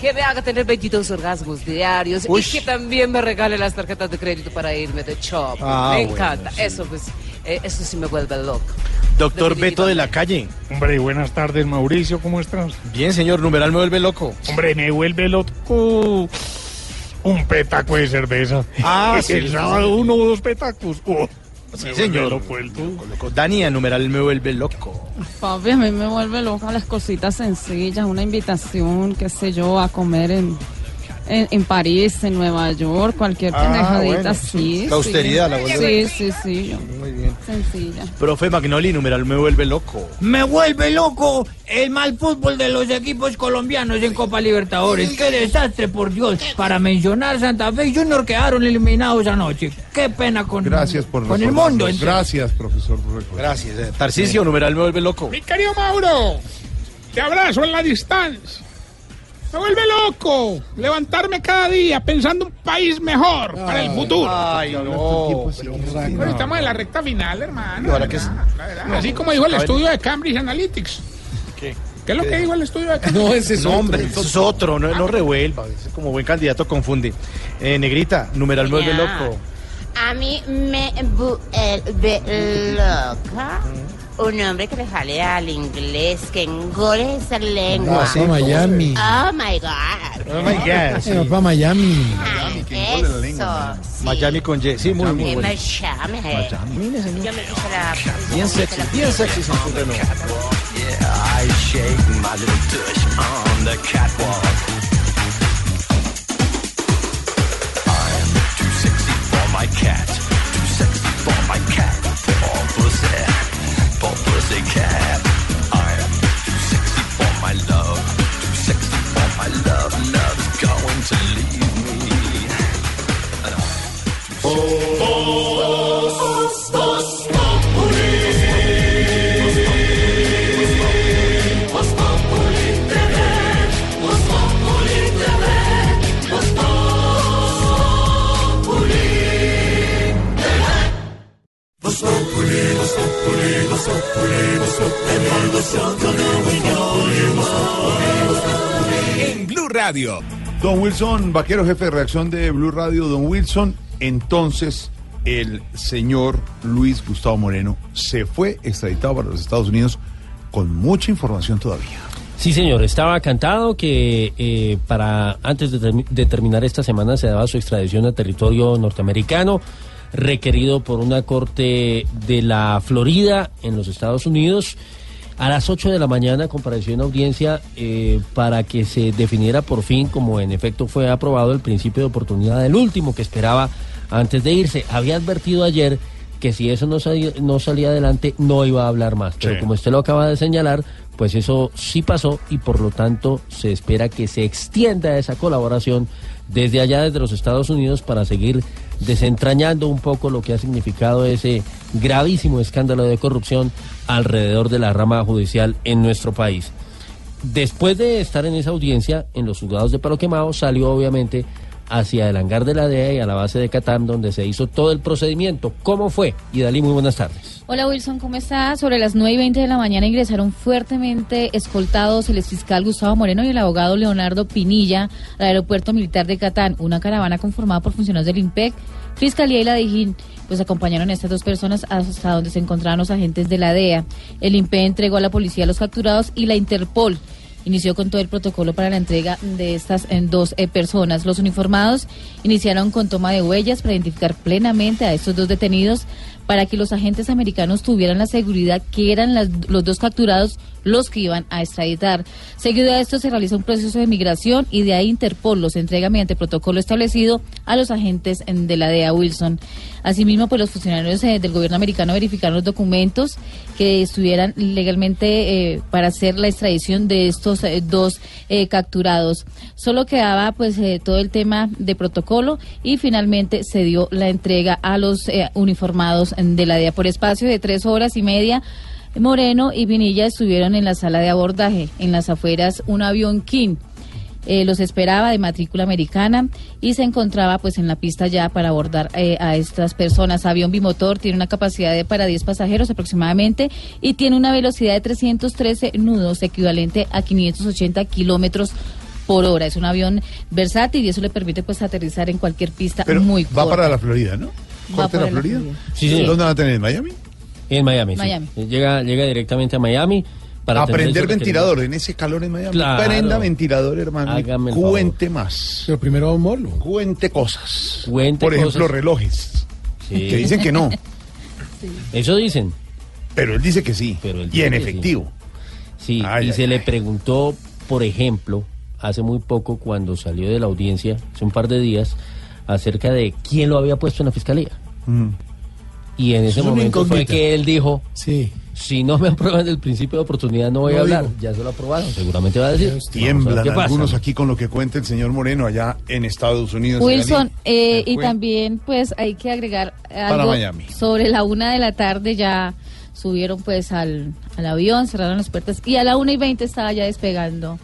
Que me haga tener 22 orgasmos diarios
Uy.
y que también me regale las tarjetas de crédito para irme de shop.
Ah,
me
bueno,
encanta. Eso pues, eh, eso sí me vuelve loca.
Doctor Beto de la calle.
Hombre, buenas tardes, Mauricio, ¿cómo estás?
Bien, señor, numeral me vuelve loco.
Hombre, me vuelve loco un petaco de cerveza.
Ah, sí,
El sábado uno o dos petacos. Oh,
Sí,
me vuelve
señor.
loco el tú.
Loco. Dani, numeral me vuelve loco.
Papi, a mí me vuelve loca las cositas sencillas, una invitación, qué sé yo, a comer en, en, en París, en Nueva York, cualquier
Ah,
pendejadita
bueno,
así.
La austeridad la vuelve
Sí, sí, sí, yo-
Muy bien.
sencilla.
Profe Magnoli, numeral me vuelve loco.
Me vuelve loco el mal fútbol de los equipos colombianos en Copa Libertadores. Qué desastre, por Dios. Para mencionar Santa Fe y Junior quedaron eliminados anoche. Qué pena con,
Gracias por
con el mundo.
Gracias, profesor.
Gracias. eh. Tarcisio, numeral me vuelve loco.
Mi querido Mauro, te abrazo en la distancia. Me vuelve loco levantarme cada día pensando un país mejor para el futuro.
Ay, no.
Pero estamos en la recta final, hermano.
Que es-
Así como dijo el estudio de Cambridge Analytics.
¿Qué?
¿Qué es lo que dijo el estudio de Cambridge?
No, ese es
No,
otro.
hombre, eso es otro, no, no revuelva. ese como buen candidato confunde. Eh, negrita, numeral me vuelve loco.
A mí me vuelve loca un hombre que le jale al inglés, que engole esa lengua.
Ah, sí, Miami.
Oh my God.
Oh my God.
Eh, va para Miami.
Ay,
que engole la lengua,
sí.
Miami con Y. Sí, muy, muy bueno.
me llame.
Mire, señor.
Yo me puse la.
Bien sexy, bien sexy sin su reloj.
Yeah, I shake my little tush on the catwalk. I'm too sexy for my cat, too sexy for my cat. Poor pussy, for. I'm too sexy for my love. Too sexy for my love. Love's going to leave me. And I'm too sexy. Oh, oh.
En Blue Radio.
Don Wilson, vaquero jefe de reacción de Blue Radio, don Wilson, entonces el señor Luis Gustavo Moreno se fue extraditado para los Estados Unidos con mucha información todavía.
Sí, señor, estaba cantado que eh, para antes de, terminar esta semana se daba su extradición al territorio norteamericano requerido por una corte de la Florida en los Estados Unidos. A las 8 de la mañana compareció en audiencia eh, para que se definiera por fin, como en efecto fue aprobado, el principio de oportunidad del último que esperaba antes de irse. Había advertido ayer que si eso no salía, no salía adelante no iba a hablar más. Pero
Sí.
como usted lo acaba de señalar, pues eso sí pasó y por lo tanto se espera que se extienda esa colaboración desde allá, desde los Estados Unidos, para seguir desentrañando un poco lo que ha significado ese gravísimo escándalo de corrupción alrededor de la rama judicial en nuestro país. Después de estar en esa audiencia en los juzgados de Palo Quemado, salió obviamente hacia el hangar de la DEA y a la base de Catán, donde se hizo todo el procedimiento. ¿Cómo fue? Y Dalí, muy buenas tardes.
Hola Wilson, ¿cómo estás? Sobre las 9 y 20 de la mañana ingresaron fuertemente escoltados el exfiscal Gustavo Moreno y el abogado Leonardo Pinilla al aeropuerto militar de Catán, una caravana conformada por funcionarios del IMPEC, Fiscalía y la DIJÍN. Pues acompañaron a estas dos personas hasta donde se encontraban los agentes de la DEA. El IMPEC entregó a la policía a los capturados y la Interpol inició con todo el protocolo para la entrega de estas eh, dos eh, personas. Los uniformados iniciaron con toma de huellas para identificar plenamente a estos dos detenidos para que los agentes americanos tuvieran la seguridad que eran las- los dos capturados los que iban a extraditar. Seguido a esto se realiza un proceso de migración y de ahí Interpol los entrega mediante protocolo establecido a los agentes de la DEA Wilson. Asimismo, pues los funcionarios eh, del gobierno americano verificaron los documentos que estuvieran legalmente eh, para hacer la extradición de estos eh, dos eh, capturados. Solo quedaba pues todo el tema de protocolo y finalmente se dio la entrega a los uniformados de la DEA por espacio de tres horas y media. Moreno y Vinilla estuvieron en la sala de abordaje, en las afueras un avión King. Eh, los esperaba de matrícula americana y se encontraba pues en la pista ya para abordar eh, a estas personas. Avión bimotor tiene una capacidad de para 10 pasajeros aproximadamente y tiene una velocidad de 313 nudos, equivalente a 580 kilómetros por hora. Es un avión versátil y eso le permite pues aterrizar en cualquier pista
Pero
muy
va
corta.
para la Florida, ¿no?
Va
¿Corte
para
la
la
Florida?
Sí.
¿Dónde van a tener? ¿En Miami?
En Miami, sí. Llega, llega directamente a Miami para
a
tener
prender
esos
ventilador en ese calor en Miami.
Claro.
Prenda ventilador, hermano.
Hágame el favor.
Cuente más.
Pero primero a morlo.
Cuente cosas.
Cuente
Por ejemplo,
cosas.
relojes.
Sí.
Que dicen que no.
Eso dicen.
Pero él dice que sí.
Pero él
y en
sí.
efectivo.
Sí,
Ay,
y
ay,
se le preguntó, por ejemplo, hace muy poco cuando salió de la audiencia, hace un par de días, acerca de quién lo había puesto en la fiscalía.
Mm.
Y en ese
es
momento fue que él dijo,
Sí.
si no me aprueban el principio de oportunidad no voy
No
a hablar.
digo.
Ya se lo aprobaron, seguramente va a decir.
Tiemblan
pasa.
algunos aquí con lo que cuenta el señor Moreno allá en Estados Unidos.
Wilson, eh, y también pues hay que agregar
Para
algo
Miami.
sobre la una de la tarde ya subieron pues al, al avión, cerraron las puertas y a la una y veinte estaba ya despegando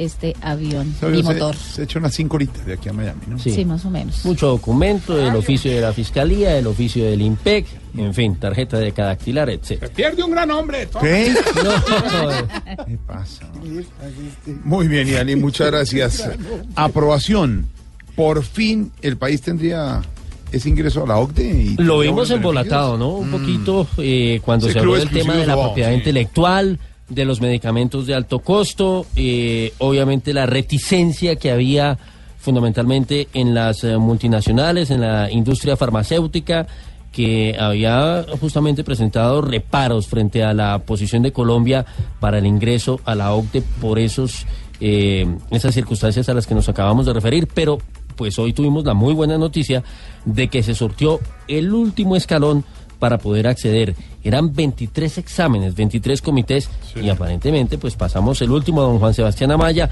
este avión y motor.
Se, echa unas cinco horitas de aquí a Miami, ¿no?
Sí. más o menos.
Mucho documento, el oficio de la fiscalía, el oficio del IMPEC, en fin, tarjeta de cadactilar, etc.
Pierde un gran hombre. toma.
¿Qué?
No,
¿Qué pasa? Muy bien, Yani, muchas gracias. Aprobación. Por fin el país tendría ese ingreso a la OCDE. Y
Lo vimos embolatado, ¿no? Un poquito eh, cuando se habló del tema de la propiedad
sí.
intelectual, de los medicamentos de alto costo, eh, obviamente la reticencia que había fundamentalmente en las eh, multinacionales, en la industria farmacéutica, que había justamente presentado reparos frente a la posición de Colombia para el ingreso a la OCDE por esos eh, esas circunstancias a las que nos acabamos de referir, pero pues hoy tuvimos la muy buena noticia de que se sortió el último escalón para poder acceder. Eran 23 exámenes, 23 comités y aparentemente pues pasamos el último, don Juan Sebastián Amaya.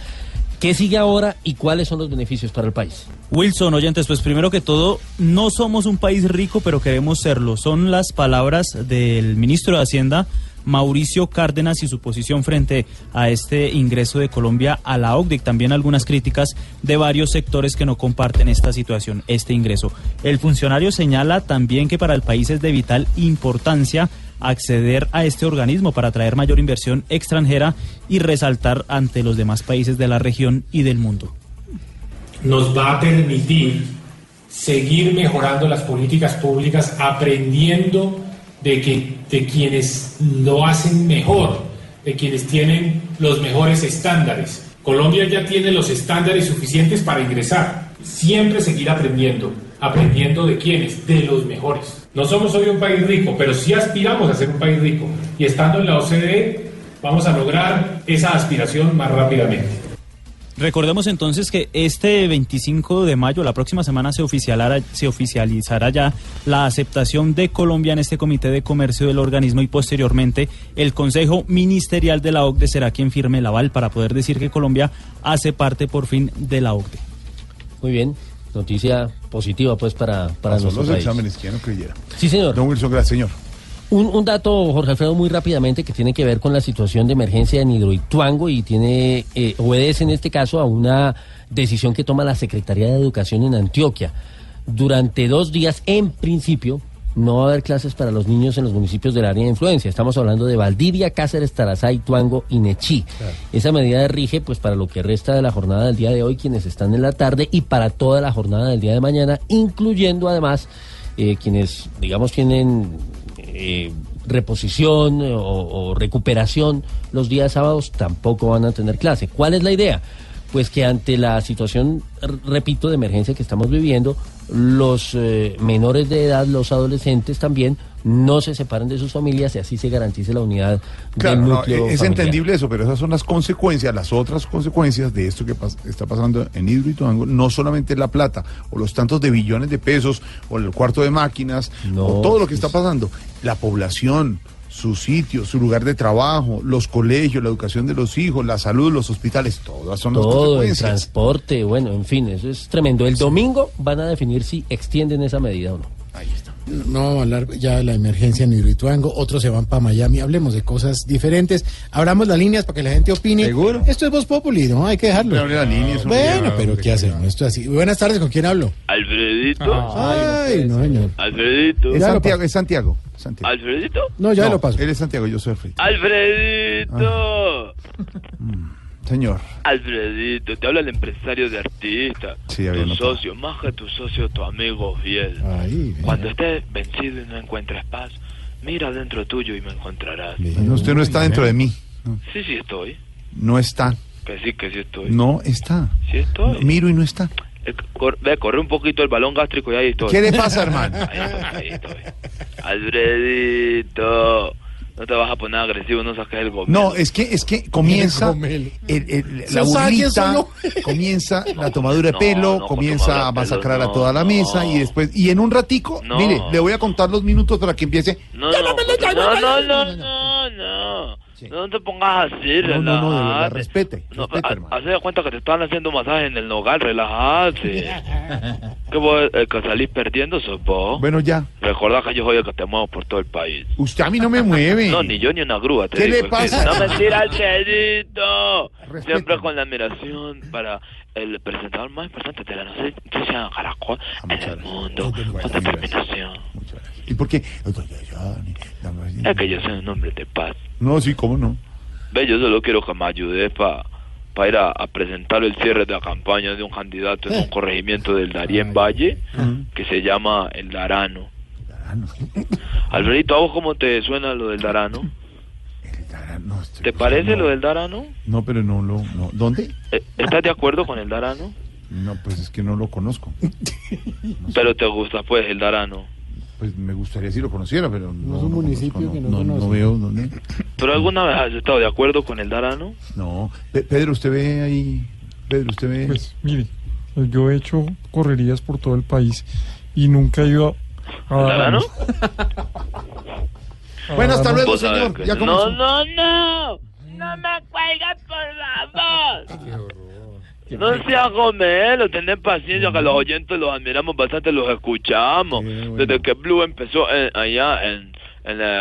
¿Qué sigue ahora y cuáles son los beneficios para el país?
Wilson, oyentes, pues primero que todo, no somos un país rico, pero queremos serlo. Son las palabras del ministro de Hacienda, Mauricio Cárdenas, y su posición frente a este ingreso de Colombia a la OCDE. También algunas críticas de varios sectores que no comparten esta situación, este ingreso. El funcionario señala también que para el país es de vital importancia acceder a este organismo para atraer mayor inversión extranjera y resaltar ante los demás países de la región y del mundo.
nos va a permitir seguir mejorando las políticas públicas, aprendiendo de, que, de quienes lo hacen mejor, de quienes tienen los mejores estándares. Colombia ya tiene los estándares suficientes para ingresar. Siempre seguir aprendiendo. ¿Aprendiendo de quiénes? De los mejores. No somos hoy un país rico, pero sí aspiramos a ser un país rico. Y estando en la OCDE, vamos a lograr esa aspiración más rápidamente.
Recordemos entonces que este 25 de mayo, la próxima semana, se oficializará, se oficializará ya la aceptación de Colombia en este Comité de Comercio del organismo y posteriormente el Consejo Ministerial de la OCDE será quien firme el aval para poder decir que Colombia hace parte por fin de la OCDE.
Muy bien, noticia positiva pues para, para
Pasó
nuestro
los
país.
exámenes, que no creyera.
Sí, señor.
Don Wilson, gracias, señor.
Un, un dato, Jorge Alfredo, muy rápidamente que tiene que ver con la situación de emergencia en Hidroituango y tiene eh, obedece en este caso a una decisión que toma la Secretaría de Educación en Antioquia. Durante dos días, en principio, no va a haber clases para los niños en los municipios del área de influencia. Estamos hablando de Valdivia, Cáceres, Tarazá, Ituango y Nechí. Esa medida rige pues para lo que resta de la jornada del día de hoy, quienes están en la tarde, y para toda la jornada del día de mañana, incluyendo además eh, quienes, digamos, tienen eh, reposición eh, o, o recuperación los días sábados, tampoco van a tener clase. ¿Cuál es la idea? Pues que ante la situación, repito, de emergencia que estamos viviendo, los eh, menores de edad, los adolescentes también, no se separen de sus familias y así se garantice la unidad
Claro,
del
no,
núcleo
es
familiar.
entendible eso, pero esas son las consecuencias, las otras consecuencias de esto que pas- está pasando en Hidroituango, no solamente la plata, o los tantos de billones de pesos, o el cuarto de máquinas, o todo lo que está pasando, la población, su sitio, su lugar de trabajo, los colegios, la educación de los hijos, la salud, los hospitales, todas son las
Todo, el
consecuencias.
transporte, bueno, en fin, eso es tremendo. El domingo van a definir si extienden esa medida o no.
No vamos a hablar ya de la emergencia en Hidroituango, otros se van para Miami, hablemos de cosas diferentes, abramos las líneas para que la gente opine. ¿Seguro? Esto es Voz Populi, ¿no? Hay que dejarlo.
Líneas, hombre.
bueno, pero ¿qué hacemos? Esto es así. Buenas tardes, ¿con quién hablo?
Alfredito.
Ay, no, señor.
Alfredito.
Es Santiago, es Santiago. Santiago.
Alfredito.
No, ya lo paso.
Él es Santiago, yo soy Alfred.
Alfredito.
Señor.
Alfredito, te habla el empresario de artista.
Sí,
tu
notado.
socio, más que tu socio, tu amigo fiel. Cuando estés vencido y no encuentres paz, mira dentro tuyo y me encontrarás.
No, usted no está dentro de mí.
Sí, sí estoy.
No está.
Que sí, que sí estoy.
No está.
Sí estoy.
Miro y no está.
Eh, cor- ve, corre un poquito el balón gástrico y ahí estoy.
¿Qué le pasa, hermano?
Ahí estoy, ahí estoy. Alfredito, no te vas a poner agresivo, no saques el gomelo.
No, es que es que comienza el- el- la
¿Sí sabe quién
burlita, comienza la tomadura de pelo,
no,
comienza a
pelo,
masacrar a toda la mesa y después y en un ratico,
No.
mire, le voy a contar los minutos para que empiece.
No, no, no, no, no, no, no, te pongas así,
No, no, no, de verdad, respete,
No,
respete, hermano.
Haz de cuenta que te están haciendo masaje en el nogal, relájate. que vos, el que salís perdiendo sos vos.
Bueno, ya.
Recordá que yo soy el que te muevo por todo el país.
Usted a mí no me mueve.
No, ni yo ni una grúa. Te
¿Qué
digo,
le pasa?
No mentira, Alfredito. Siempre con la admiración para el presentador más importante de la noticia Caracol en el mundo. Con determinación.
¿Y por qué?
Es que yo soy un hombre de paz.
No, sí, cómo no.
Ve, yo solo quiero que me ayudes para ir a, a presentar el cierre de la campaña de un candidato en un corregimiento del Darién Valle que se llama El Darano. Alfredito, ¿a vos cómo te suena lo del Darano? ¿Te parece lo del Darano?
No, pero no lo no. ¿Dónde?
Eh, ¿Estás de acuerdo con el Darano?
No, pues es que no lo conozco.
Pero te gusta pues el Darano.
Pues me gustaría si lo conociera, pero no,
es un
no
municipio
conozco,
que no
no, no veo dónde.
¿Pero alguna vez has estado de acuerdo con el Darano?
No. Pe- Pedro, usted ve ahí. Pedro, usted ve.
Pues mire, yo he hecho correrías por todo el país y nunca he ido a... a
¿Darano?
Bueno, hasta luego, señor. Ya
no, no, no. No me cuelgues, por favor. No seas gomelo, tenés paciencia que los oyentes los admiramos bastante, los escuchamos. Desde que Blue empezó en- allá en,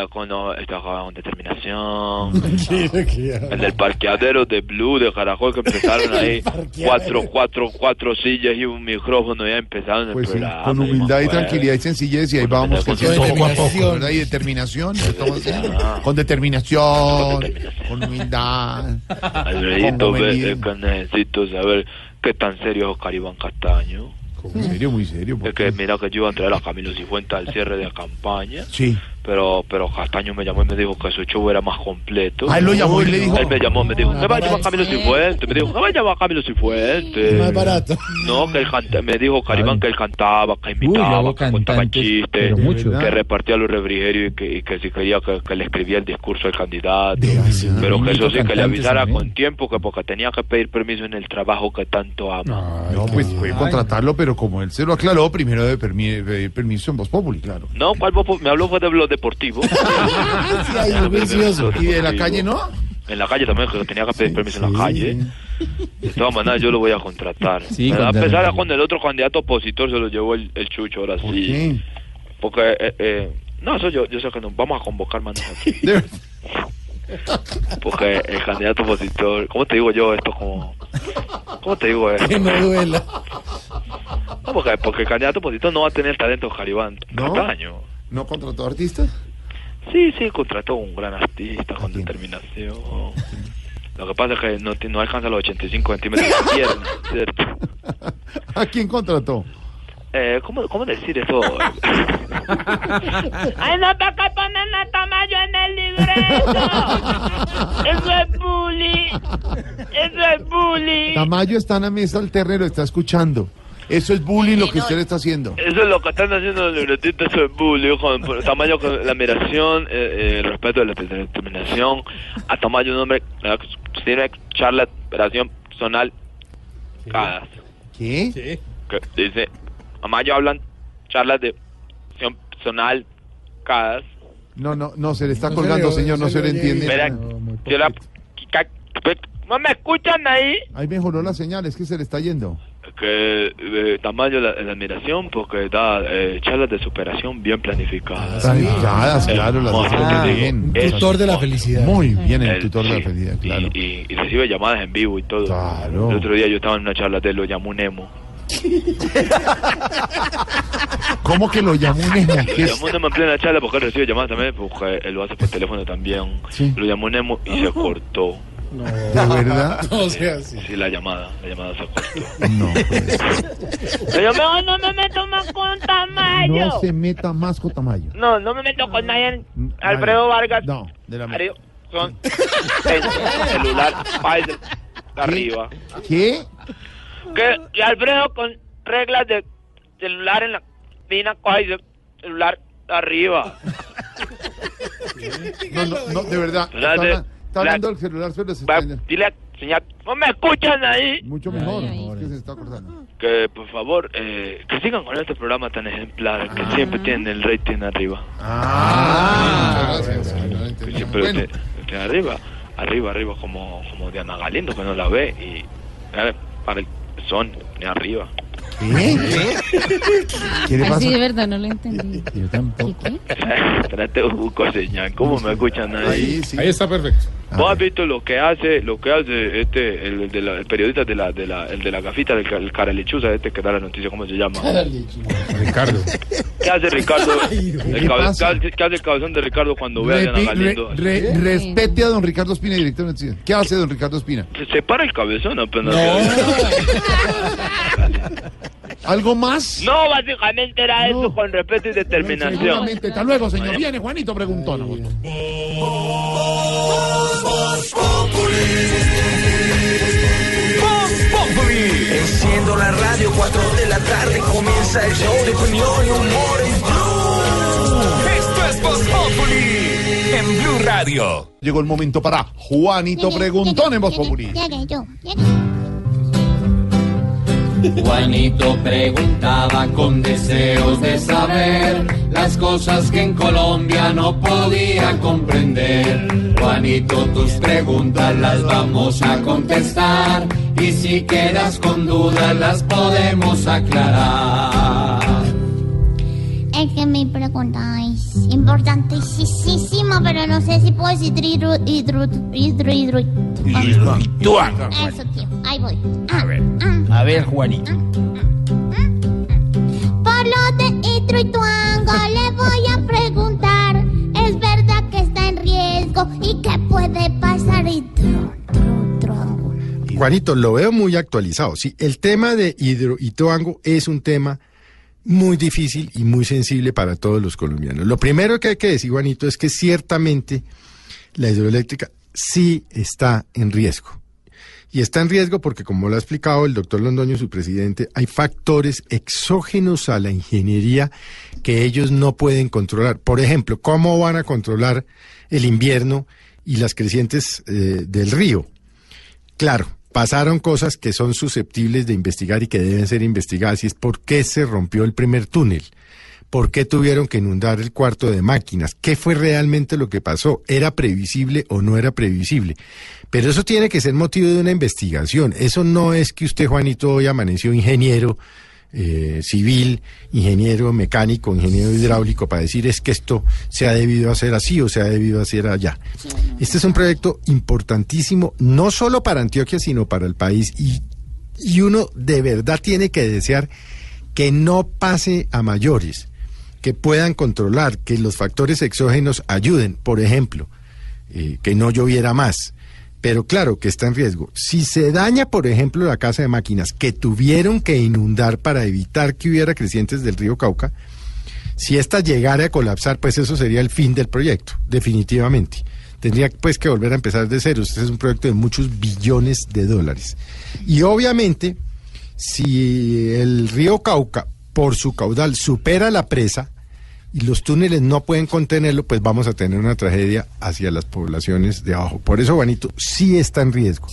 con, los- esta- con determinación. El del parqueadero de Blue, de Caracol, que empezaron ahí cuatro, cuatro, cuatro sillas y un micrófono, ya empezaron el
Pues sí,
programa.
con humildad y tranquilidad y sencillez, y ahí vamos
Con
poco a poco,
determinación.
¿verdad? Y determinación, lo estamos haciendo. Con determinación, con humildad.
Alfredito,
Con
necesito saber ¿Qué tan serio es Oscar Iván Castaño?
Muy serio, muy serio.
Es que mira que yo iba a traer a Camilo Cifuentes al cierre de la campaña.
Sí.
Pero, pero Castaño me llamó y me dijo que su show era más completo.
Ah, él lo llamó y le dijo-
Él me llamó, me dijo, me va a llamar Camilo Cifuentes. Me dijo, me va a llamar Camilo Cifuentes.
Más barato.
No, que él canta, me dijo Caribán que él cantaba, que imitaba, que contaba chistes, que repartía los refrigerios y que, y que si quería que, que le escribía el discurso al candidato. Pero que eso sí, que le avisara
también.
con tiempo, que porque tenía que pedir permiso en el trabajo que tanto ama.
No, pues puede contratarlo, pero como él se lo aclaró, primero debe permi- pedir permiso en Voz Populi, claro.
No, ¿cuál voz? me habló fue de lo deportivo.
Sí, ahí, juicioso. ¿Y de la calle no?
En la calle también, que tenía que pedir permiso en la calle. De todas maneras, yo lo voy a contratar.
Sí,
a pesar de con el otro candidato opositor se lo llevó el, el chucho, ahora sí. Porque, eh, eh, no, eso yo, yo sé que nos vamos a convocar manos aquí. Porque el candidato opositor, ¿cómo te digo yo esto? Como, ¿Cómo te digo esto?
Que no duela.
No, porque, porque el candidato opositor no va a tener talento Jaribán
¿No?
Castaño.
¿No contrató artistas?
Sí, sí, contrató un gran artista con determinación. Lo que pasa es que no, no alcanza los 85 centímetros de pierna, ¿cierto?
¿A quién contrató?
Eh, ¿cómo, ¿Cómo decir eso?
Ay, no, para que ponen a Tamayo en el libreto. Eso es bullying. Eso es bullying.
Tamayo está en la mesa alterna y lo está escuchando. Eso es bullying lo que usted le está haciendo.
Eso es lo que están haciendo los libretistas, eso es bullying, con por Tamayo con la admiración, eh, eh, el respeto de la determinación. A Tamayo un hombre que tiene charla, operación personal, cada.
¿Qué?
que dice, Tamayo hablan charlas de operación personal, cada.
No, no, no, se le está
No se
colgando,
le-
señor, no se le entiende.
Espera, yo la- ¿No me escuchan ahí?
Ahí mejoró la señal, es que se le está yendo.
Que eh, Tamayo la, la admiración porque da eh, charlas de superación bien planificadas.
Planificadas, claro, las
digo.
bien.
Tutor de la felicidad.
Muy bien, el
El-
tutor de la
sí.
felicidad, claro.
y, y recibe llamadas en vivo y todo.
Claro.
El otro día yo estaba en una charla de lo llamó Nemo.
¿Cómo que lo llamó Nemo? ¿Qué
Lo llamó Nemo en plena charla porque él recibe llamadas también, porque él lo hace por teléfono también. Lo llamó Nemo y se cortó.
¿De verdad?
No sea así.
Sí, la llamada, la llamada se cortó.
No,
Pero mejor no me meto más con Tamayo.
no se meta más con Tamayo.
No, no me meto con Mayan Alfredo Vargas.
No, de la
Mario, son el celular Pfizer arriba.
¿Qué?
Que, que Alfredo con reglas de celular en la mina el celular arriba.
No, no, no, de verdad. Está, hablando del celular, pero se
dile, señal, ¿no me escuchan ahí?
Mucho mejor, es que se está cortando.
Que por favor, eh, que sigan con este programa tan ejemplar, que siempre tienen el rating arriba.
Ah,
Que siempre
Bueno.
te- te arriba, arriba, arriba, como, como Diana Galindo, que no la ve, y eh, para el son, ni arriba.
¿Qué? ¿Qué le
Así
pasa?
de verdad, no lo entendí.
Yo tampoco.
Trate busco señal, ¿cómo me escuchan ahí?
Ahí sí.
Ahí está perfecto.
¿Vos has visto lo que hace, lo que hace este, el, de la, el periodista de la, de la, el de la gafita, del ca- el cara lechuza este que da la noticia, ¿cómo se llama?
Ricardo.
¿Qué hace Ricardo?
¿Qué
El cabe-
pasa?
¿qué, hace- qué hace el cabezón de Ricardo cuando ve a Diana
Repi-
Galindo?
re- re- respete a don Ricardo Espina, director de noticias. ¿Qué hace don Ricardo Espina?
Se separa el cabezón apenas.
¿Algo más?
No, básicamente era eso con respeto y determinación.
Hasta luego, señor. Viene Juanito preguntón.
Voz Populi. Enciendo la radio, 4 de la tarde comienza el show de opinión y humor en Blue. Esto es Voz Populi en Blue Radio.
Llegó el momento para Juanito preguntón en Voz Populi.
Juanito preguntaba con deseos de saber las cosas que en Colombia no podía comprender. Juanito, tus preguntas las vamos a contestar y si quedas con dudas las podemos aclarar.
Es que mi pregunta es importantísima, pero no sé si puedo decir hidro, hidro, hidro, hidro. Eso, tío. Ahí voy. A ver.
A ver, Juanito.
Por lo de Hidroituango le voy a preguntar. ¿Es verdad que está en riesgo? ¿Y qué puede pasar? Hidro,
Juanito, lo veo muy actualizado. Sí, el tema de Hidroituango es un tema muy difícil y muy sensible para todos los colombianos. Lo primero que hay que decir, Juanito, es que ciertamente la hidroeléctrica sí está en riesgo. Y está en riesgo porque, como lo ha explicado el doctor Londoño, su presidente, hay factores exógenos a la ingeniería que ellos no pueden controlar. Por ejemplo, ¿cómo van a controlar el invierno y las crecientes eh, del río? Claro, pasaron cosas que son susceptibles de investigar y que deben ser investigadas. Y es por qué se rompió el primer túnel. ¿Por qué tuvieron que inundar el cuarto de máquinas? ¿Qué fue realmente lo que pasó? ¿Era previsible o no era previsible? Pero eso tiene que ser motivo de una investigación. Eso no es que usted, Juanito, hoy amaneció ingeniero eh, civil, ingeniero mecánico, ingeniero hidráulico para decir es que esto se ha debido hacer así o se ha debido hacer allá. Este es un proyecto importantísimo, no solo para Antioquia, sino para el país. Y, y uno de verdad tiene que desear que no pase a mayores, que puedan controlar, que los factores exógenos ayuden. Por ejemplo, eh, que no lloviera más pero claro que está en riesgo. Si se daña, por ejemplo, la casa de máquinas que tuvieron que inundar para evitar que hubiera crecientes del río Cauca, si esta llegara a colapsar, pues eso sería el fin del proyecto, definitivamente. Tendría pues que volver a empezar de cero. Este es un proyecto de muchos billones de dólares. Y obviamente, si el río Cauca, por su caudal, supera la presa, y los túneles no pueden contenerlo, pues vamos a tener una tragedia hacia las poblaciones de abajo. Por eso, Juanito, sí está en riesgo.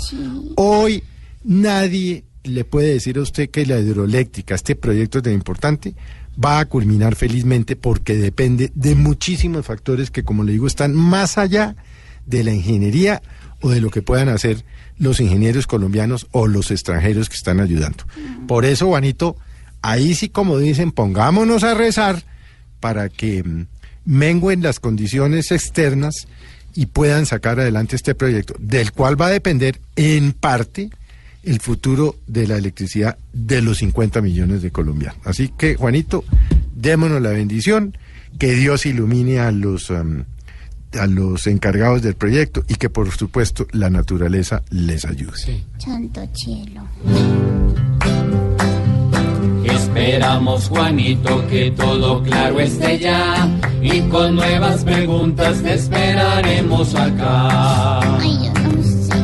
Hoy nadie le puede decir a usted que la hidroeléctrica, este proyecto tan importante, va a culminar felizmente porque depende de muchísimos factores que, como le digo, están más allá de la ingeniería o de lo que puedan hacer los ingenieros colombianos o los extranjeros que están ayudando. Por eso, Juanito, ahí sí, como dicen, pongámonos a rezar para que mm, menguen las condiciones externas y puedan sacar adelante este proyecto, del cual va a depender en parte el futuro de la electricidad de los 50 millones de colombianos. Así que, Juanito, démonos la bendición, que Dios ilumine a los, um, a los encargados del proyecto y que, por supuesto, la naturaleza les ayude.
Santo cielo.
Esperamos, Juanito, que todo claro esté ya. Y con nuevas preguntas te esperaremos acá.
Ay, yo no sé.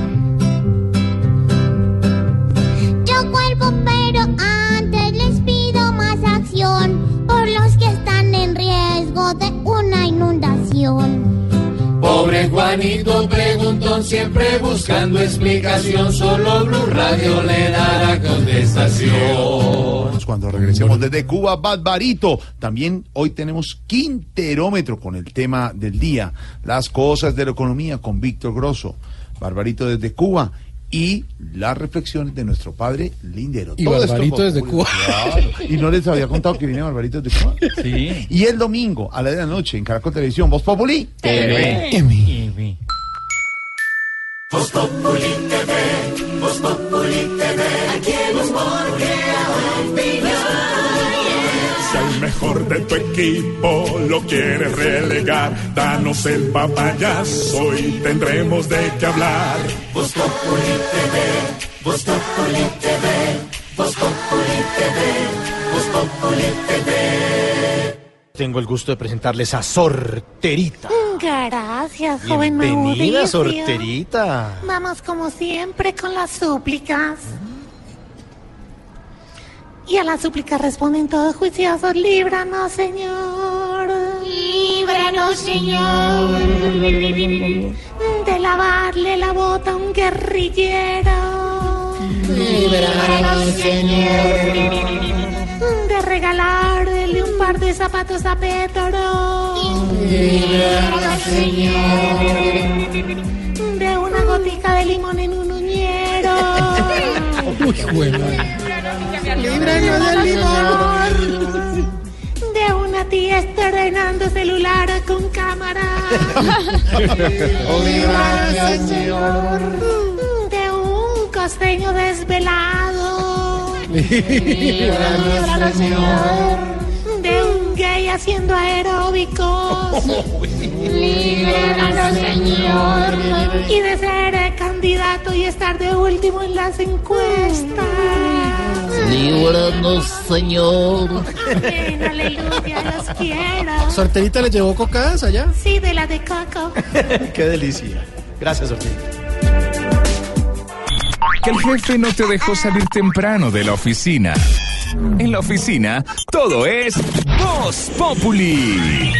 Yo vuelvo, pero antes les pido más acción por los que están en riesgo de una inundación.
Juanito preguntón, siempre buscando explicación. Solo Blue Radio le dará contestación.
Cuando regresemos desde Cuba, Barbarito. También hoy tenemos Quinterómetro con el tema del día. Las cosas de la economía con Víctor Grosso. Barbarito desde Cuba. Y las reflexiones de nuestro padre Lindero.
Y
Todo
Barbarito desde Cuba.
Claro. Y no les había contado que viene Barbarito desde Cuba.
Sí.
Y el domingo a la de la noche en Caracol Televisión, Voz Populi.
Voz Populi TV, Voz Populi TV, aquí el humor
mejor de tu equipo lo quieres relegar, danos el papayazo y tendremos de qué hablar.
Voz Populi TV, Voz Populi TV, Voz Populi TV, Populi TV.
Tengo el gusto de presentarles a Sorterita.
Gracias, joven
Bienvenida,
Mauricio.
Sorterita.
Vamos como siempre con las súplicas. Y a las súplicas responden todos juiciosos, líbranos, Señor.
Líbranos, Señor.
De lavarle la bota a un guerrillero.
Líbranos, Señor.
De regalarle un par de zapatos a Pedro.
Líbranos, Señor.
De una gotica de limón en un uñero.
Uy, bueno.
Líbranos del limón. De una tía estrenando celular con cámara.
Líbranos, Señor.
De un costeño desvelado.
Líbranos, Señor.
Gay haciendo aeróbicos. Líbranos, Señor. Y de ser eh, candidato y estar de último en las encuestas.
Líbranos, Señor.
Amén, aleluya, los quiero.
¿Sorterita le llevó cocadas allá?
Sí, de la de Coco.
Qué delicia. Gracias, Ortiz.
Que el jefe no te dejó salir temprano de la oficina. En la oficina, todo es Voz Populi.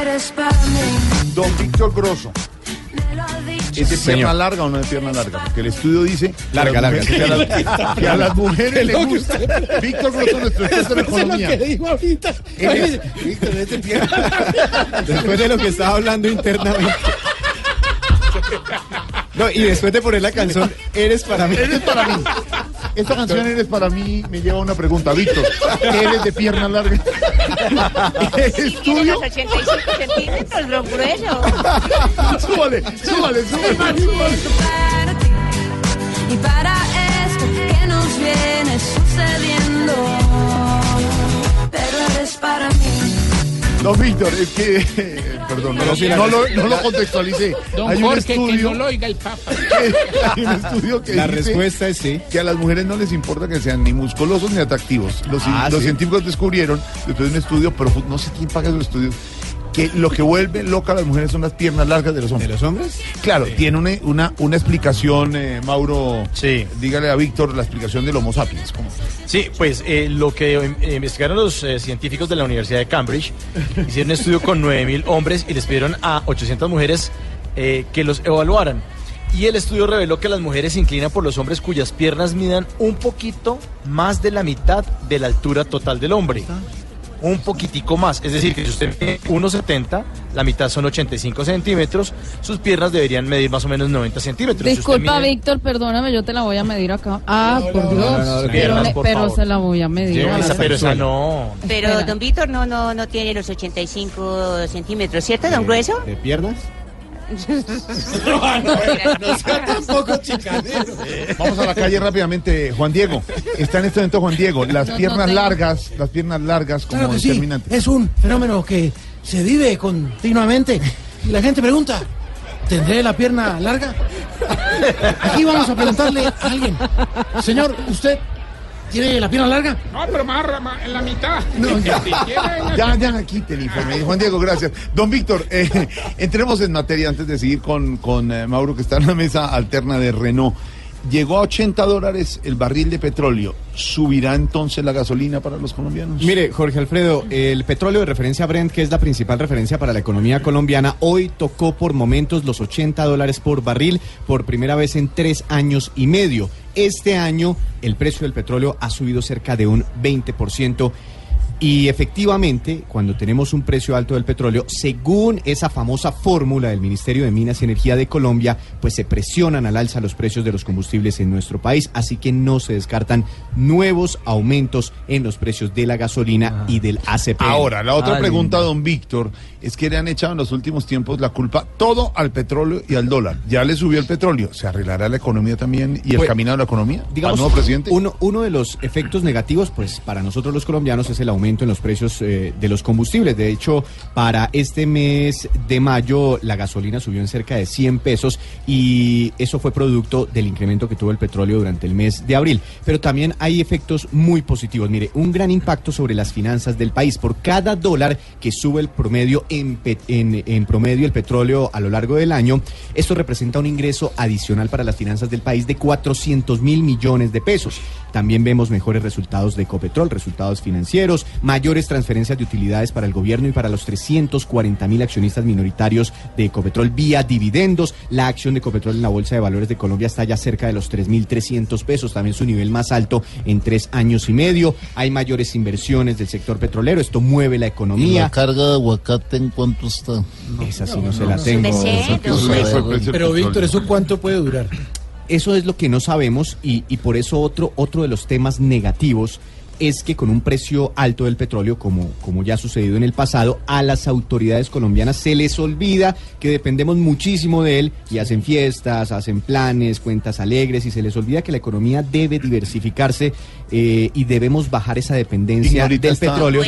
Eres para mí.
Don Víctor Grosso. ¿Es de Señor. pierna larga o no de pierna larga? Porque el estudio dice que
Larga, larga.
Que a las, que a las mujeres les gusta. Víctor Grosso, nuestro experto en economía.
dijo ahorita.
Él es-
Víctor, es de pierna. Después de lo que estaba hablando internamente. No, y después de poner la canción, eres para mí.
Eres para mí. Esta canción Eres para mí me lleva a una pregunta. Víctor, ¿eres de pierna larga? ¿El
Tiene
estudio?
los 85 centímetros, lo grueso.
súbale, súbale, súbale.
ti y para esto que nos viene sucediendo. Pero eres para mí.
Don Víctor, es que. Perdón, no, lo- no lo, no lo contextualicé.
Don
Hay un
Jorge, que
estudio.
no lo oiga el Papa.
Hay un estudio que
La
dice
respuesta es sí.
que a las mujeres no les importa que sean ni musculosos ni atractivos. Los,
Ah,
los
sí.
científicos descubrieron, después de un estudio, pero no sé quién paga esos estudios, que lo que vuelve loca a las mujeres son las piernas largas de los hombres.
¿De los hombres?
Claro, tiene una, una, una explicación, eh, Mauro.
Sí.
Dígale a Víctor la explicación del Homo sapiens. ¿cómo?
Sí, pues eh, lo que eh, investigaron los eh, científicos de la Universidad de Cambridge, hicieron un estudio con 9.000 hombres y les pidieron a 800 mujeres eh, que los evaluaran. Y el estudio reveló que las mujeres se inclinan por los hombres cuyas piernas midan un poquito más de la mitad de la altura total del hombre. Un poquitico más. Es decir, que si usted mide 1,70, la mitad son 85 centímetros, sus piernas deberían medir más o menos 90 centímetros. Si
Disculpa,
mide-
Víctor, perdóname, yo te la voy a medir acá. Ah, por Dios.
no, no,
pero
piernas,
le-
por
pero
favor.
se la voy a medir. A
esa, pero esa no.
Pero
Espera.
don Víctor no, no, no tiene los 85 centímetros, ¿cierto, don Grueso?
¿De piernas?
No sea tampoco chicanero. Vamos a la calle rápidamente, Juan Diego. Está en este momento Juan Diego. Las piernas largas, las piernas largas como
Claro que sí,
determinante.
es un fenómeno que se vive continuamente. Y la gente pregunta, ¿tendré la pierna larga? Aquí vamos a preguntarle a alguien. Señor, ¿usted tiene la pierna larga?
No, pero más en la mitad.
No, ya, ya, ya, quite el informe. Juan Diego, gracias. Don Víctor, eh, entremos en materia antes de seguir con, con eh, Mauro, que está en la mesa alterna de Renault. Llegó a 80 dólares el barril de petróleo. ¿Subirá entonces la gasolina para los colombianos?
Mire, Jorge Alfredo, el petróleo de referencia Brent, que es la principal referencia para la economía colombiana, hoy tocó por momentos los 80 dólares por barril por primera vez en tres años y medio. Este año el precio del petróleo ha subido cerca de un 20%. Y efectivamente, cuando tenemos un precio alto del petróleo, según esa famosa fórmula del Ministerio de Minas y Energía de Colombia, pues se presionan al alza los precios de los combustibles en nuestro país, así que no se descartan nuevos aumentos en los precios de la gasolina y del ACP.
Ahora, la otra
Ah,
pregunta, don Víctor, es que le han echado en los últimos tiempos la culpa todo al petróleo y al dólar. Ya le subió el petróleo. ¿Se arreglará la economía también y el
Pues,
camino de la economía?
digamos,
¿Al nuevo presidente?
Uno, uno de los efectos negativos, pues para nosotros los colombianos, es el aumento en los precios eh, de los combustibles. De hecho, para este mes de mayo, la gasolina subió en cerca de 100 pesos y eso fue producto del incremento que tuvo el petróleo durante el mes de abril. Pero también hay efectos muy positivos. Mire, un gran impacto sobre las finanzas del país. Por cada dólar que sube el promedio en, en promedio el petróleo a lo largo del año, esto representa un ingreso adicional para las finanzas del país de 400 mil millones de pesos. También vemos mejores resultados de Ecopetrol, resultados financieros, mayores transferencias de utilidades para el gobierno y para los 340 mil accionistas minoritarios de Ecopetrol vía dividendos. La acción de Ecopetrol en la Bolsa de Valores de Colombia está ya cerca de los 3.300 pesos, también su nivel más alto en tres años y medio. Hay mayores inversiones del sector petrolero, esto mueve la
¿Y
economía.
la carga de aguacate en cuánto está?
Esa sí no se la tengo. Pero Víctor, ¿eso cuánto puede durar? eso es lo que no sabemos y, y por eso otro, otro de los temas negativos es que con un precio alto del petróleo, como, como ya ha sucedido en el pasado, a las autoridades colombianas se les olvida que dependemos muchísimo de él y hacen fiestas, hacen planes, cuentas alegres y se les olvida que la economía debe diversificarse eh, y debemos bajar esa dependencia
Ignorita
del
está-
petróleo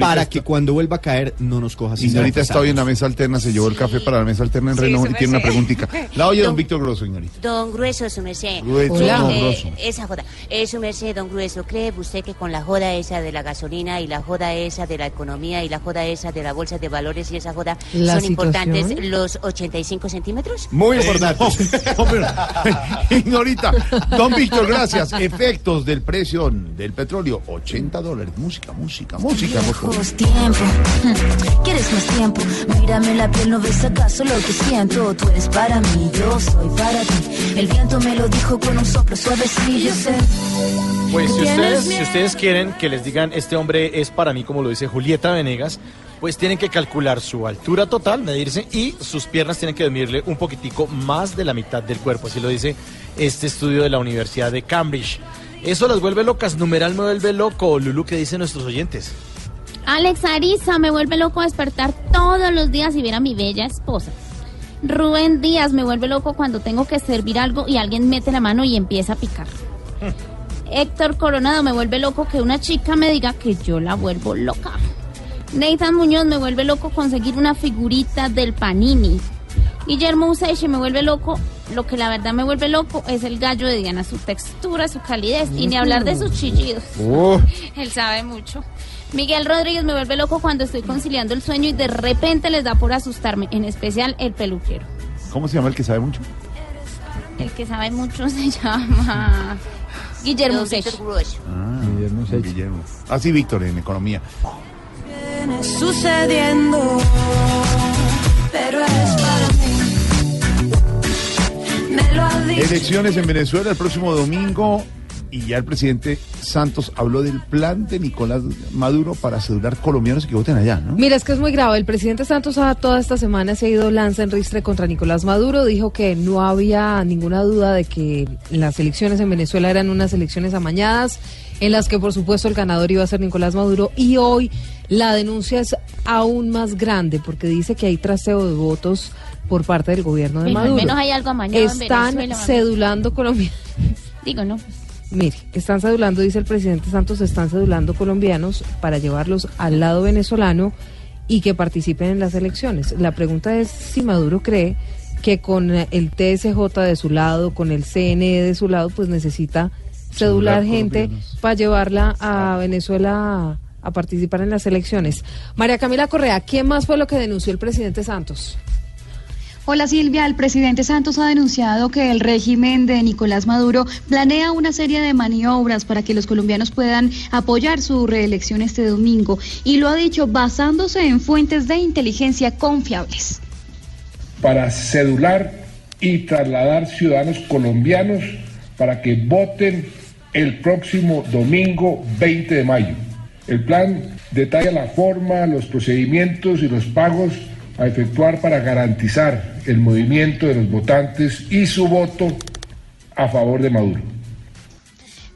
para
está-
que cuando vuelva a caer no nos coja sin
Ignorita está hoy en la mesa alterna, se llevó el café para la mesa alterna en
Sí,
Reno
su
y tiene una preguntita. La oye don
Don-
Víctor Grosso, Ignorita.
Don Grueso, su merced.
Grueso,
Hola.
don
Eh,
Grosso.
esa joda. Eh, su merced, don Grueso, ¿cree usted que con la joda esa de la gasolina y la joda esa de la economía y la joda esa de la bolsa de valores y esa joda
La
son
situación.
importantes los 85 centímetros?
Muy importante. Ignorita. Don Víctor, gracias. Efectos del precio del petróleo, 80 dólares. Música, música, música. por favor.
Viejos tiempo. ¿Quieres más tiempo? Mírame la piel, ¿no ves acaso lo que siento? Tú eres para mí, yo soy para ti. El viento me lo dijo con un soplo suavecillo. Sé.
Pues si
¿Tienes
ustedes, si ustedes quieren que les digan este hombre es para mí, como lo dice Julieta Venegas, pues tienen que calcular su altura total, medirse y sus piernas tienen que medirle un poquitico más de la mitad del cuerpo. Así lo dice este estudio de la Universidad de Cambridge. Eso las vuelve locas, numeral me vuelve loco. Lulu, ¿qué dicen nuestros oyentes?
Alex Ariza, me vuelve loco despertar todos los días y ver a mi bella esposa. Rubén Díaz, me vuelve loco cuando tengo que servir algo y alguien mete la mano y empieza a picar. Héctor Coronado, me vuelve loco que una chica me diga que yo la vuelvo loca. Nathan Muñoz, me vuelve loco conseguir una figurita del Panini. Guillermo Useche, me vuelve loco. Lo que la verdad me vuelve loco es el gallo de Diana, su textura, su calidez y ni hablar de sus chillidos.
Oh.
Él sabe mucho. Miguel Rodríguez me vuelve loco cuando estoy conciliando el sueño y de repente les da por asustarme, en especial el peluquero.
¿Cómo se llama el que sabe mucho?
El que sabe mucho se llama Guillermo
Grueso.
Ah, Guillermo. Guillermo. Ah, sí, Víctor, en economía.
Viene sucediendo, pero para mí. Me lo.
Elecciones en Venezuela el próximo domingo y ya el presidente Santos habló del plan de Nicolás Maduro para asegurar colombianos que voten allá, ¿no?
Mira, es que es muy grave. El presidente Santos ha, toda esta semana se ha ido lanza en ristre contra Nicolás Maduro. Dijo que no había ninguna duda de que las elecciones en Venezuela eran unas elecciones amañadas, en las que por supuesto el ganador iba a ser Nicolás Maduro. Y hoy la denuncia es aún más grande porque dice que hay traseo de votos por parte del gobierno de
al
Maduro.
menos hay algo amañado en
Están
Venezuela,
cedulando colombianos.
Digo, no.
Mire, están cedulando, dice el presidente Santos, están cedulando colombianos para llevarlos al lado venezolano y que participen en las elecciones. La pregunta es si Maduro cree que con el TSJ de su lado, con el CNE de su lado, pues necesita cedular gente para llevarla a Venezuela a, a participar en las elecciones. María Camila Correa, ¿quién más fue lo que denunció el presidente Santos?
Hola Silvia, el presidente Santos ha denunciado que el régimen de Nicolás Maduro planea una serie de maniobras para que los colombianos puedan apoyar su reelección este domingo y lo ha dicho basándose en fuentes de inteligencia confiables.
para cedular y trasladar ciudadanos colombianos para que voten el próximo domingo 20 de mayo. El plan detalla la forma, los procedimientos y los pagos a efectuar para garantizar el movimiento de los votantes y su voto a favor de Maduro.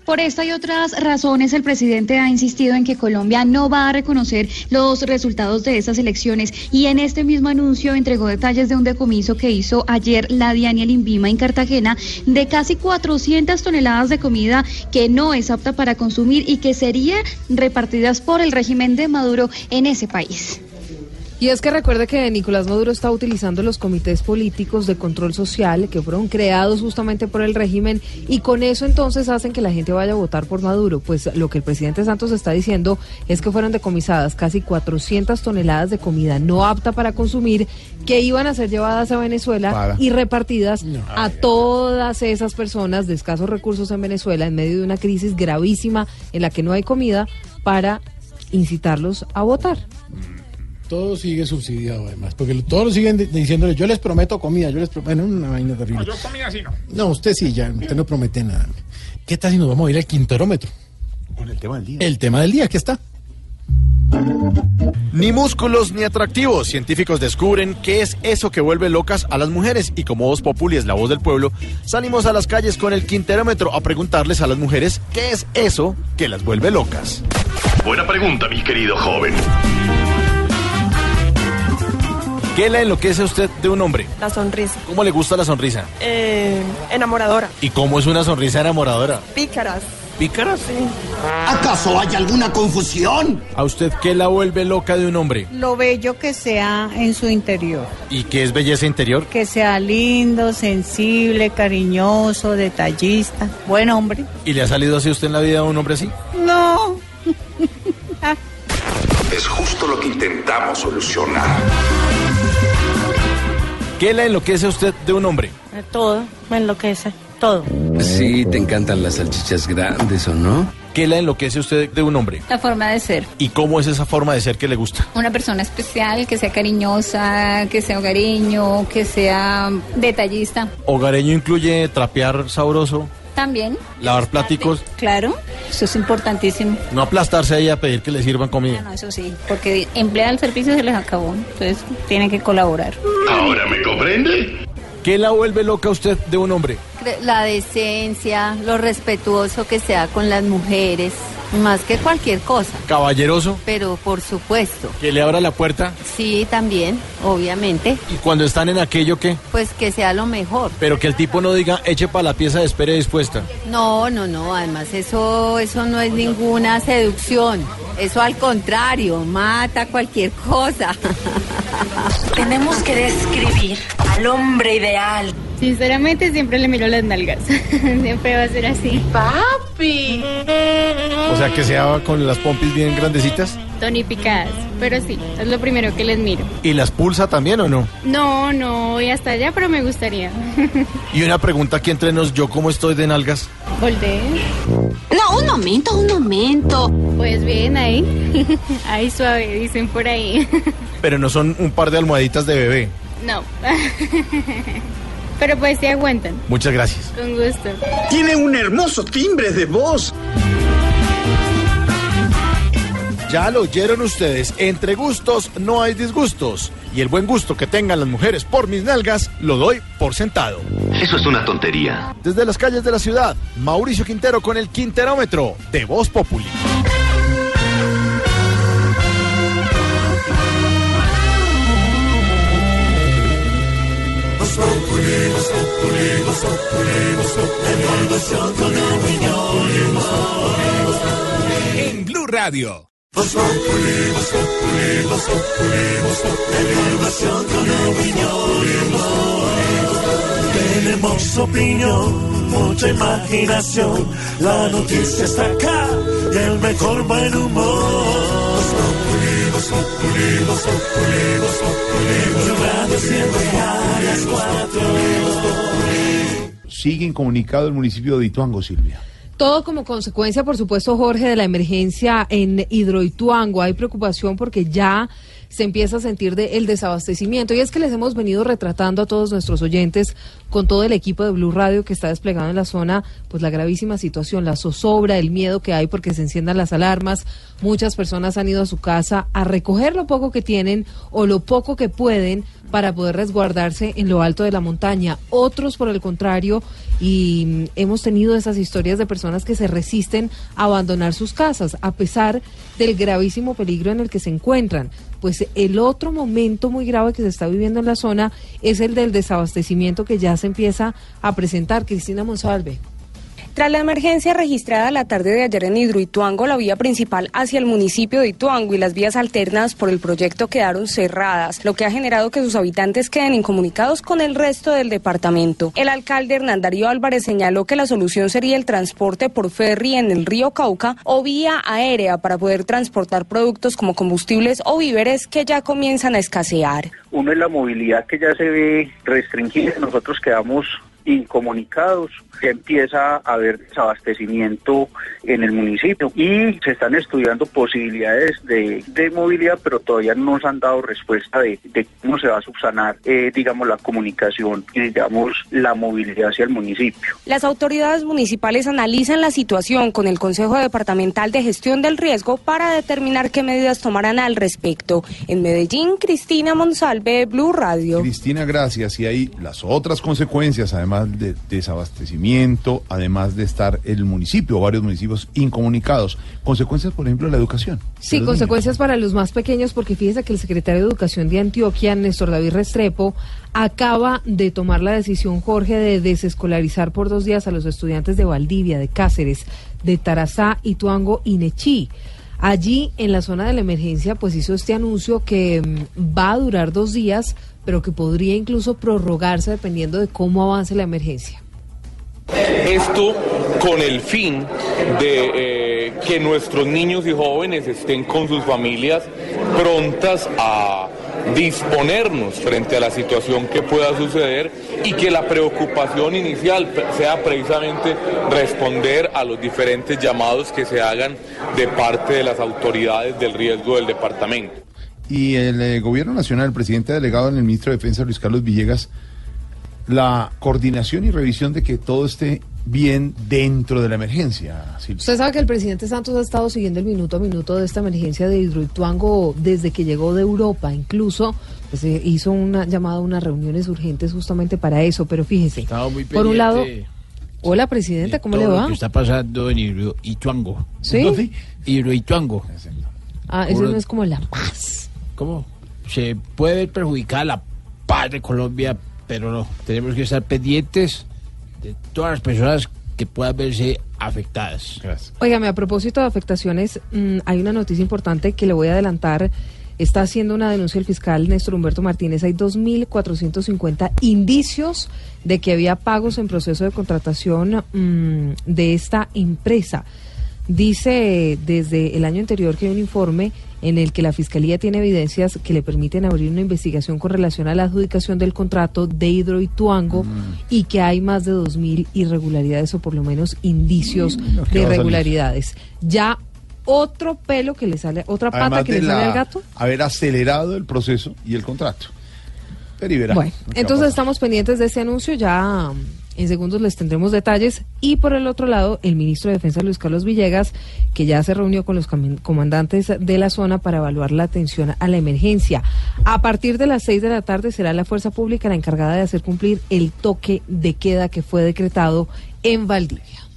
Por esta y otras razones, el presidente ha insistido en que Colombia no va a reconocer los resultados de estas elecciones y en este mismo anuncio entregó detalles de un decomiso que hizo ayer la Diania Limbima en Cartagena de casi 400 toneladas de comida que no es apta para consumir y que serían repartidas por el régimen de Maduro en ese país.
Y es que recuerde que Nicolás Maduro está utilizando los comités políticos de control social que fueron creados justamente por el régimen y con eso entonces hacen que la gente vaya a votar por Maduro. Pues lo que el presidente Santos está diciendo es que fueron decomisadas casi 400 toneladas de comida no apta para consumir que iban a ser llevadas a Venezuela
Para.
y repartidas a todas esas personas de escasos recursos en Venezuela en medio de una crisis gravísima en la que no hay comida para incitarlos a votar.
Todo sigue subsidiado además, porque todos lo siguen di- diciéndole, yo les prometo comida, yo les prometo una vaina terrible.
yo comida así no.
No, usted sí, ya, usted no promete nada. ¿Qué tal si nos vamos a ir al quinterómetro?
Con el tema del día.
El tema del día, aquí está.
Ni músculos ni atractivos. Científicos descubren qué es eso que vuelve locas a las mujeres. Y como Voz Populi es la voz del pueblo, salimos a las calles con el quinterómetro a preguntarles a las mujeres qué es eso que las vuelve locas.
Buena pregunta, mi querido joven.
¿Qué le enloquece a usted de un hombre?
La sonrisa.
¿Cómo le gusta la sonrisa?
Eh, enamoradora.
¿Y cómo es una sonrisa enamoradora?
Pícaras.
¿Pícaras?
Sí.
¿Acaso hay alguna confusión?
¿A usted qué la vuelve loca de un hombre?
Lo bello que sea en su interior.
¿Y qué es belleza interior?
Que sea lindo, sensible, cariñoso, detallista. Buen hombre.
¿Y le ha salido así usted en la vida un hombre así?
No.
Es justo lo que intentamos solucionar.
¿Qué le enloquece a usted de un hombre?
Todo me enloquece. Todo.
Sí, te encantan las salchichas grandes, ¿o no?
¿Qué le enloquece a usted de un hombre?
La forma de ser.
¿Y cómo es esa forma de ser que le gusta?
Una persona especial, que sea cariñosa, que sea hogareño, que sea detallista.
¿Hogareño incluye trapear sabroso?
También.
¿Lavar pláticos?
Claro, eso es importantísimo.
No aplastarse ahí a pedir que le sirvan comida.
No, eso sí, porque emplea el servicio se les acabó, entonces tienen que colaborar.
¿Ahora me comprende?
¿Qué la vuelve loca a usted de un hombre?
La decencia, lo respetuoso que sea con las mujeres, más que cualquier cosa.
¿Caballeroso?
Pero por supuesto.
¿Que le abra la puerta?
Sí, también, obviamente.
¿Y cuando están en aquello qué?
Pues que sea lo mejor.
Pero que el tipo no diga, eche para la pieza de espere dispuesta.
No, no, no, además eso, eso no es ninguna seducción. Eso al contrario, mata cualquier cosa.
Tenemos que describir al hombre ideal.
Sinceramente siempre le miro las nalgas. siempre va a ser así.
Papi.
O sea, que sea con las pompis bien grandecitas.
Tonificadas. Pero sí, es lo primero que les miro.
¿Y las pulsa también o no?
No, no voy hasta allá, pero me gustaría.
Y una pregunta aquí entre nos, ¿yo cómo estoy de nalgas?
Volteé.
No, un momento, un momento.
Pues bien, ahí. ahí suave, dicen por ahí.
Pero no son un par de almohaditas de bebé.
no. Pero pues sí aguantan.
Muchas gracias.
Con gusto.
Tiene un hermoso timbre de voz.
Ya lo oyeron ustedes, entre gustos no hay disgustos. Y el buen gusto que tengan las mujeres por mis nalgas, lo doy por sentado.
Eso es una tontería.
Desde las calles de la ciudad, Mauricio Quintero con el Quinterómetro de Voz Populi.
En Blue Radio.
Tenemos opinión, mucha imaginación. La noticia está acá y el mejor buen humor. Siempre a las cuatro.
Sigue incomunicado el municipio de Ituango, Silvia.
Todo como consecuencia, por supuesto, Jorge, de la emergencia en Hidroituango. Hay preocupación porque ya se empieza a sentir de el desabastecimiento. Y es que les hemos venido retratando a todos nuestros oyentes, con todo el equipo de Blue Radio que está desplegado en la zona, pues la gravísima situación, la zozobra, el miedo que hay porque se enciendan las alarmas. Muchas personas han ido a su casa a recoger lo poco que tienen o lo poco que pueden para poder resguardarse en lo alto de la montaña. Otros, por el contrario, y mm, hemos tenido esas historias de personas que se resisten a abandonar sus casas a pesar del gravísimo peligro en el que se encuentran. Pues el otro momento muy grave que se está viviendo en la zona es el del desabastecimiento que ya se empieza a presentar. Cristina Monsalve.
Tras la emergencia registrada la tarde de ayer en Hidroituango, la vía principal hacia el municipio de Ituango y las vías alternas por el proyecto quedaron cerradas, lo que ha generado que sus habitantes queden incomunicados con el resto del departamento. El alcalde Hernán Darío Álvarez señaló que la solución sería el transporte por ferry en el río Cauca o vía aérea para poder transportar productos como combustibles o víveres que ya comienzan a escasear.
Uno es la movilidad que ya se ve restringida, nosotros quedamos
incomunicados, ya empieza a haber desabastecimiento en el municipio y se están estudiando posibilidades de, de movilidad, pero todavía no nos han dado respuesta de, de cómo se va a subsanar, eh, digamos, la comunicación y, digamos, la movilidad hacia el municipio.
Las autoridades municipales analizan la situación con el Consejo Departamental de Gestión del Riesgo para determinar qué medidas tomarán al respecto. En Medellín, Cristina Monsalve, Blue Radio.
Cristina, gracias. Y hay las otras consecuencias, además de desabastecimiento, además de estar el municipio, varios municipios incomunicados. Consecuencias, por ejemplo, en la educación.
Sí, consecuencias para los más pequeños, porque fíjese que el secretario de Educación de Antioquia, Néstor David Restrepo, acaba de tomar la decisión, Jorge, de desescolarizar por dos días a los estudiantes de Valdivia, de Cáceres, de Tarazá, Ituango y Nechí. Allí, en la zona de la emergencia, pues hizo este anuncio que mm, va a durar dos días, pero que podría incluso prorrogarse dependiendo de cómo avance la emergencia.
Esto con el fin de eh, que nuestros niños y jóvenes estén con sus familias prontas a disponernos frente a la situación que pueda suceder y que la preocupación inicial sea precisamente responder a los diferentes llamados que se hagan de parte de las autoridades del riesgo del departamento.
Y el eh, gobierno nacional, el presidente delegado en el ministro de Defensa, Luis Carlos Villegas, la coordinación y revisión de que todo esté bien dentro de la emergencia. Silvia.
Usted sabe que el presidente Santos ha estado siguiendo el minuto a minuto de esta emergencia de Hidroituango desde que llegó de Europa. Incluso pues, eh, hizo una llamada a unas reuniones urgentes justamente para eso. Pero fíjese,
muy
por un lado, hola presidente, ¿cómo le va?
lo que está pasando en Hidro- Ituango.
¿Sí?
Hidroituango.
Ah, eso no es como la paz.
¿Cómo? Se puede ver perjudicada la paz de Colombia, pero no. Tenemos que estar pendientes de todas las personas que puedan verse afectadas.
Gracias.
Óigame, a propósito de afectaciones, mm, hay una noticia importante que le voy a adelantar. Está haciendo una denuncia el fiscal Néstor Humberto Martínez. Hay 2.450 indicios de que había pagos en proceso de contratación mm, de esta empresa. Dice desde el año anterior que hay un informe en el que la Fiscalía tiene evidencias que le permiten abrir una investigación con relación a la adjudicación del contrato de Hidroituango y que hay más de 2.000 irregularidades o por lo menos indicios
¿qué
de irregularidades. Ya otro pelo que le sale, otra pata que le sale al gato.
haber acelerado el proceso y el contrato. Pero y verá
Bueno, entonces estamos pendientes de este anuncio, ya mm, en segundos les tendremos detalles. Y por el otro lado, el ministro de Defensa, Luis Carlos Villegas, que ya se reunió con los comandantes de la zona para evaluar la atención a la emergencia. A partir de las seis de la tarde será la fuerza pública la encargada de hacer cumplir el toque de queda que fue decretado en Valdivia.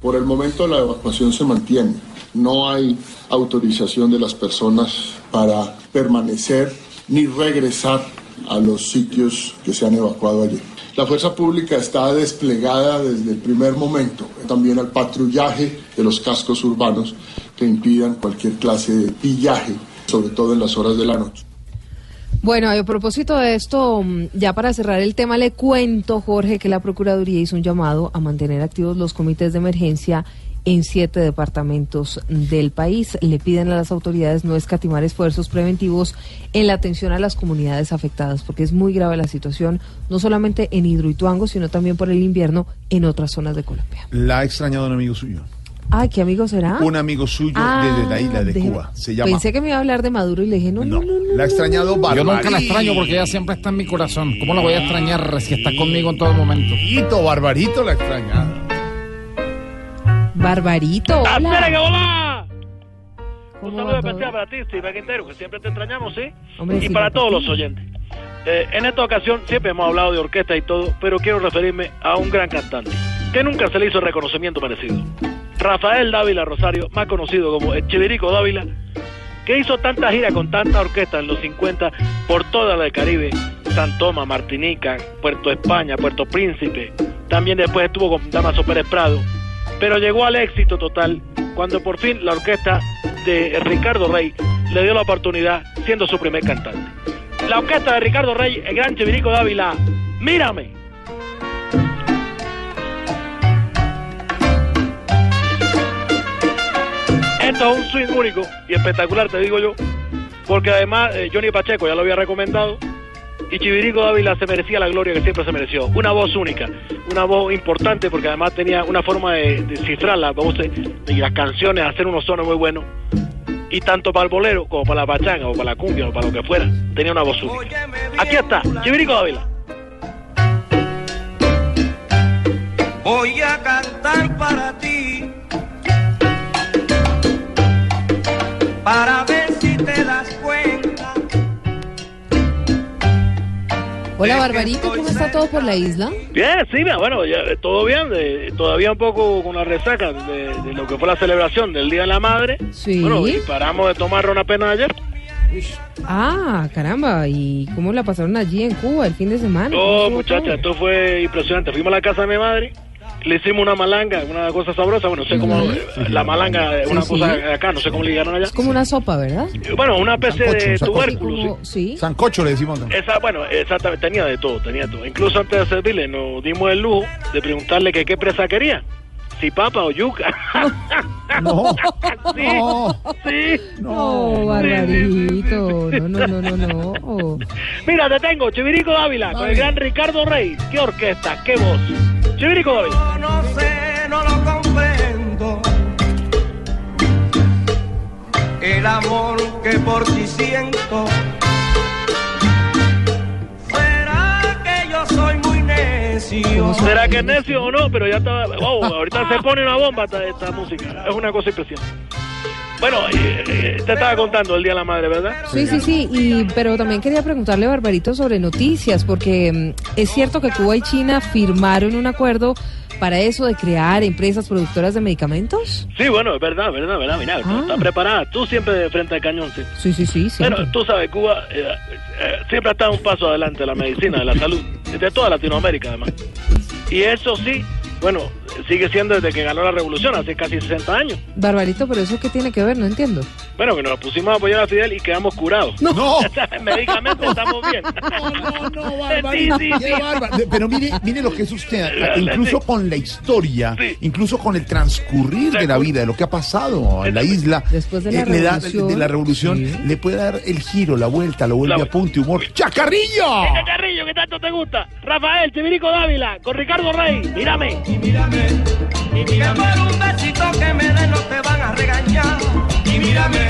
Por el momento la evacuación se mantiene. No hay autorización de las personas para permanecer ni regresar a los sitios que se han evacuado allí. La fuerza pública está desplegada desde el primer momento, también al patrullaje de los cascos urbanos que impidan cualquier clase de pillaje, sobre todo en las horas de la noche.
Bueno, a propósito de esto, mm, ya para cerrar el tema, le cuento, Jorge, que la Procuraduría hizo un llamado a mantener activos los comités de emergencia en siete departamentos del país. Le piden a las autoridades no escatimar esfuerzos preventivos en la atención a las comunidades afectadas, porque es muy grave la situación, no solamente en Hidroituango, sino también por el invierno en otras zonas de Colombia.
La ha extrañado un amigo suyo.
Ay, ¿qué amigo será?
Un amigo suyo
Ah,
desde la isla de Cuba. Se llama.
Pensé que me iba a hablar de Maduro y le dije, no, no, no, no.
La ha extrañado
Yo nunca la extraño porque ella siempre está en mi corazón. ¿Cómo la voy a extrañar si está conmigo en todo momento?
Barbarito, Barbarito la ha extrañado.
Barbarito, hola.
¡Espera, hola!
¿Cómo
Un saludo especial para ti, Steve Quintero, que siempre te extrañamos, ¿sí?
Hombre,
y
sí,
para todos los oyentes. Eh, en esta ocasión siempre hemos hablado de orquesta y todo, pero quiero referirme a un gran cantante, que nunca se le hizo el reconocimiento merecido. Rafael Dávila Rosario, más conocido como el Chivirico Dávila, que hizo tanta gira con tanta orquesta en los 50 por toda la del Caribe, San Tomás, Martinica, Puerto España, Puerto Príncipe, también después estuvo con Damaso Pérez Prado, pero llegó al éxito total cuando por fin la orquesta de Ricardo Rey le dio la oportunidad siendo su primer cantante. La orquesta de Ricardo Rey, el gran Chivirico Dávila, mírame. Esto es un swing único y espectacular, te digo yo, porque además eh, Johnny Pacheco ya lo había recomendado Y Chivirico Dávila se merecía la gloria que siempre se mereció. Una voz única, una voz importante porque además tenía una forma de, de cifrar las voces y las canciones, hacer unos sones muy buenos. Y tanto para el bolero como para la pachanga o para la cumbia o para lo que fuera, tenía una voz única. Aquí está, Chivirico Dávila.
Voy a cantar para ti. Para ver si te das
Hola, Barbarito, ¿cómo está todo por la isla?
Bien, sí, bueno, ya, eh, todo bien, todavía un poco con la resaca de, de lo que fue la celebración del Día de la Madre.
Sí.
Bueno, y paramos de tomar una pena ayer.
Ah, caramba, ¿y cómo la pasaron allí en Cuba el fin de semana? ¿Cómo
No, muchacha, esto fue impresionante. Fuimos a la casa de mi madre, le hicimos una malanga, una cosa sabrosa. Bueno, no sé cómo. Eh, La malanga es una
Sí,
cosa
sí.
acá, no sé cómo le dijeron allá.
Es como una sopa, ¿verdad?
Bueno, una especie
Sancocho,
de tubérculo. sí.
Sí.
Sancocho le decimos. ¿no?
Esa, bueno, exactamente, tenía de todo, tenía de todo. Incluso antes de servirle, nos dimos el lujo de preguntarle que qué presa quería. Si papa o yuca.
No,
sí,
no,
sí.
No, Barbarito, no, no, no, no, no.
Mira, te tengo, Chivirico Dávila, con el gran Ricardo Rey. Qué orquesta, qué voz. Chivirico Dávila.
No sé, no lo comprendo. El amor que por ti siento. ¿Será que
es necio o no? Pero ya está. Wow, ahorita se pone una bomba esta, esta música. Es una cosa impresionante. Bueno, eh, eh, te estaba contando el Día de la Madre, ¿verdad?
Sí, sí, sí, y, pero también quería preguntarle, Barbarito, sobre noticias, porque mm, es cierto que Cuba y China firmaron un acuerdo para eso de crear empresas productoras de medicamentos.
Sí, bueno, es verdad, verdad, verdad. Mira,
Ah.
está preparada. Tú siempre de frente al cañón, sí.
Sí, sí, sí, siempre.
Bueno, tú sabes, Cuba eh, eh, siempre ha estado un paso adelante de la medicina, de la salud, de toda Latinoamérica además. Y eso sí, bueno, sigue siendo desde que ganó la revolución, hace casi 60 años.
Barbarito, pero eso qué tiene que ver, no entiendo.
Bueno, que nos pusimos a apoyar a Fidel y quedamos curados.
No.
Médicamente estamos bien. Sí, sí, sí.
Qué bárbaro. De- Pero mire, mire lo que es usted, incluso con la historia, incluso con el transcurrir de la vida, de lo que ha pasado en la isla,
Después de la
eh, le da-
revolución.
de la revolución, le puede dar el giro, la vuelta, lo vuelve a punto y humor. ¡Chacarrillo!
Ese carrillo que tanto te gusta. Rafael Chivirico Dávila, con Ricardo Rey. Mírame.
Y mírame, que por un besito que me den no te van a regañar. Y mírame,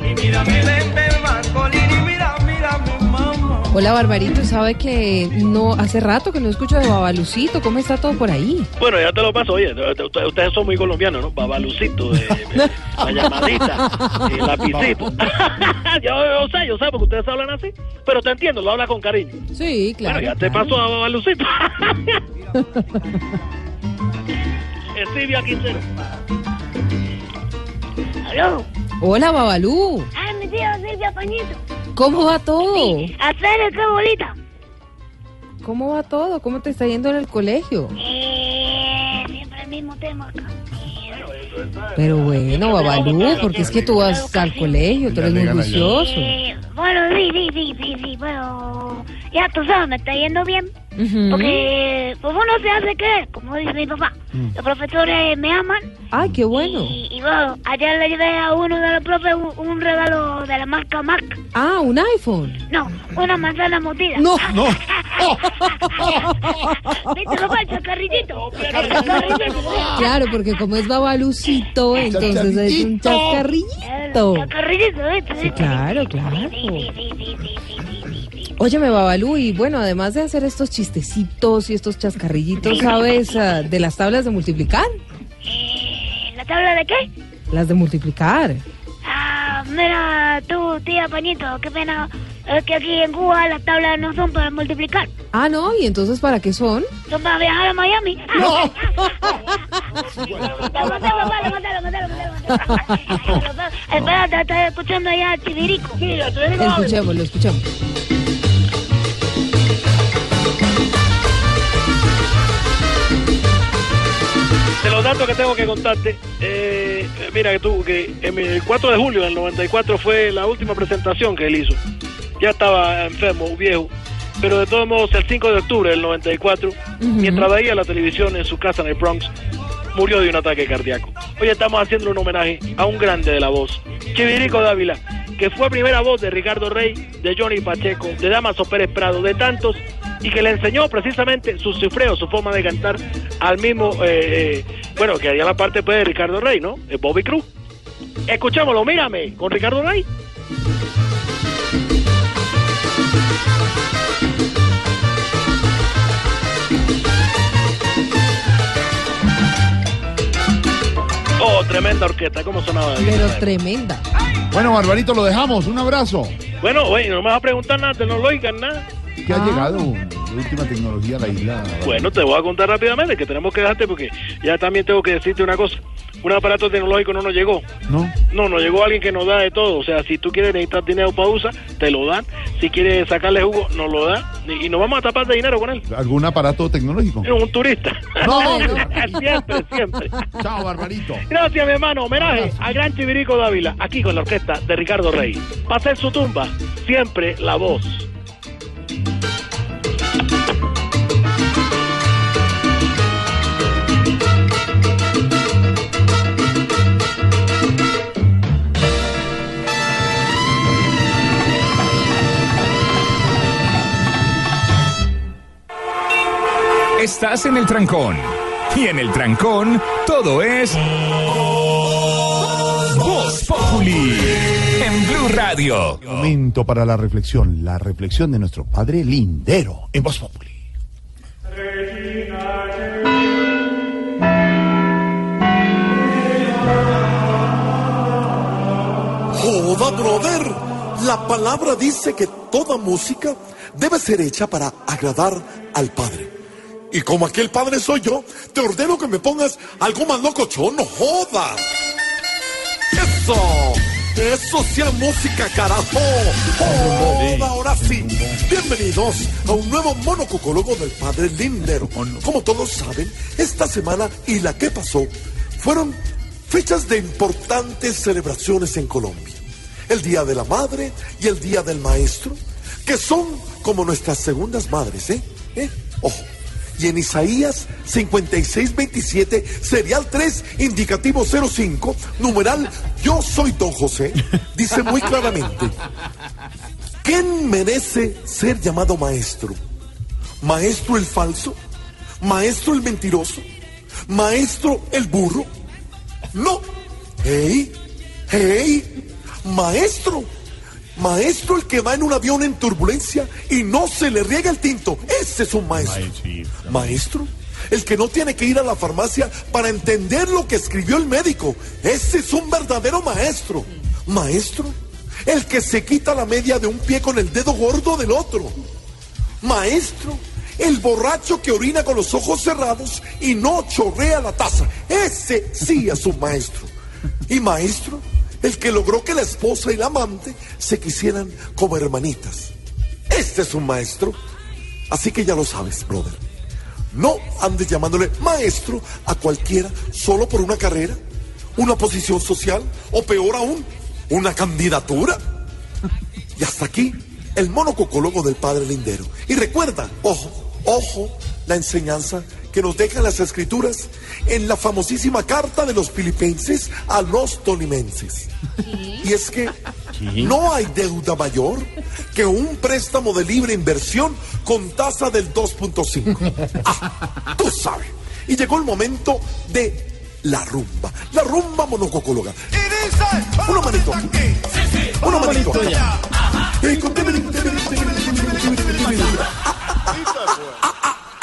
y mírame, ven, ven, Marcolín, y mira, mírame, mamá.
Hola, Barbarito, sabe que no hace rato que no escucho de Babalucito, ¿cómo está todo por ahí?
Bueno, ya te lo paso. Oye, ustedes, ustedes son muy colombianos, ¿no? Babalucito, de, de- la llamadita, el lapicito. yo, yo sé, yo sé, porque ustedes hablan así. Pero te entiendo, lo hablas con cariño.
Sí, claro.
Bueno, ya te paso a Babalucito. Es Silvia Quintero.
Aló.
Hola, Babalú,
Ah, mi tío Silvia Pañito.
¿cómo va todo?
Hacer qué bolita.
¿Cómo va todo? ¿Cómo te está yendo en el colegio?
Eh, siempre el mismo tema acá.
Pero bueno, Babalú, porque es que tú vas al colegio, tú eres muy juicioso.
Eh, bueno, sí, sí, sí, sí, sí, pero ya tú sabes, me está yendo bien. Porque pues uno se hace creer, como dice mi papá.
Mm.
Los profesores me aman.
Ay, qué bueno.
Y, y bueno, ayer le llevé a uno de los profes un, un regalo de la marca Mac.
Ah, un iPhone.
No, una manzana mordida.
No,
no.
¿Viste, papá, el chacarrillito?
Claro, porque como es Babalucito, entonces es un chascarrillito.
Chacarrillito, ¿viste?
Sí, claro, claro.
Sí, sí, sí, sí, sí.
Óyeme, Babalú, y bueno, además de hacer estos chistecitos y estos chascarrillitos, ¿sabes ah, de las tablas de multiplicar?
Eh, ¿La tabla de qué?
Las de multiplicar.
Ah, mira, tú, tía Pañito, qué pena. Es que aquí en Cuba las tablas no son para multiplicar,
Ah, no, ¿y entonces para qué son?
son para viajar a Miami.
No.
Espérate, estoy escuchando allá a Chivirico. Sí, a Chivirico.
Escuchémoslo, escuchemos.
De los datos que tengo que contarte, eh, mira que tú, que el 4 de julio del 94 fue la última presentación que él hizo. Ya estaba enfermo, viejo, pero de todos modos el 5 de octubre del 94, mientras veía la televisión en su casa en el Bronx, murió de un ataque cardíaco. Hoy estamos haciendo un homenaje a un grande de la voz, Chivirico Dávila, que fue primera voz de Ricardo Rey, de Johnny Pacheco, de Damaso Pérez Prado, de tantos, y que le enseñó precisamente su cifreo, su forma de cantar al mismo, eh, eh, bueno, que haría la parte pues, de Ricardo Rey, ¿no? Eh, Bobby Cruz. Escuchémoslo, mírame, con Ricardo Rey. Oh, tremenda orquesta, ¿cómo sonaba?
Pero tremenda.
Bueno, Barbarito, lo dejamos. Un abrazo.
Bueno, güey, no me vas a preguntar nada, te no lo oigan nada.
¿Qué ha llegado de última tecnología a la isla?
Bueno, te voy a contar rápidamente que tenemos que dejarte porque ya también tengo que decirte una cosa. Un aparato tecnológico no nos llegó.
¿No?
No, nos llegó alguien que nos da de todo. O sea, si tú quieres necesitar dinero para usar, te lo dan. Si quieres sacarle jugo, nos lo dan. Y, nos vamos a tapar de dinero con él.
¿Algún aparato tecnológico?
Es un turista.
No.
siempre, siempre.
Chao, Barbarito.
Gracias, mi hermano. Homenaje a Gran Chivirico Dávila, aquí con la orquesta de Ricardo Rey. Para hacer su tumba, siempre la voz.
Estás en el trancón. Y en el trancón, todo es. Voz. Blue Radio.
Momento para la reflexión. La reflexión de nuestro padre Lindero en Voz Populi.
Joda, brother. La palabra dice que toda música debe ser hecha para agradar al Padre. Y como aquel Padre soy yo, te ordeno que me pongas algo más locochón, no joda. Eso, eso sea música, carajo. Joda, ahora sí. Bienvenidos a un nuevo monococólogo del Padre Lindero. Como todos saben, esta semana y la que pasó fueron fechas de importantes celebraciones en Colombia. El Día de la Madre y el Día del Maestro, que son como nuestras segundas madres, ¿eh? ¿Eh? Ojo. Y en Isaías 56, 27, serial 3, indicativo 05, numeral Yo soy Don José, dice muy claramente, ¿quién merece ser llamado maestro? ¿Maestro el falso? ¿Maestro el mentiroso? ¿Maestro el burro? No. ¡Hey! ¡Hey! Maestro. Maestro el que va en un avión en turbulencia y no se le riega el tinto. Ese es un maestro. Maestro. El que no tiene que ir a la farmacia para entender lo que escribió el médico. Ese es un verdadero maestro. Maestro. El que se quita la media de un pie con el dedo gordo del otro. Maestro. El borracho que orina con los ojos cerrados y no chorrea la taza. Ese sí es un maestro. Y maestro, el que logró que la esposa y la amante se quisieran como hermanitas. Este es un maestro. Así que ya lo sabes, brother. No andes llamándole maestro a cualquiera solo por una carrera, una posición social o peor aún, una candidatura. Y hasta aquí el monococólogo del padre Lindero. Y recuerda, ojo, ojo, la enseñanza que nos dejan las escrituras en la famosísima carta de los filipenses a los tolimenses. Y es que no hay deuda mayor que un préstamo de libre inversión con tasa del 2.5. Ah, tú sabes. Y llegó el momento de la rumba. La rumba monococóloga. Una manito aquí. Una manito acá. Eh, con-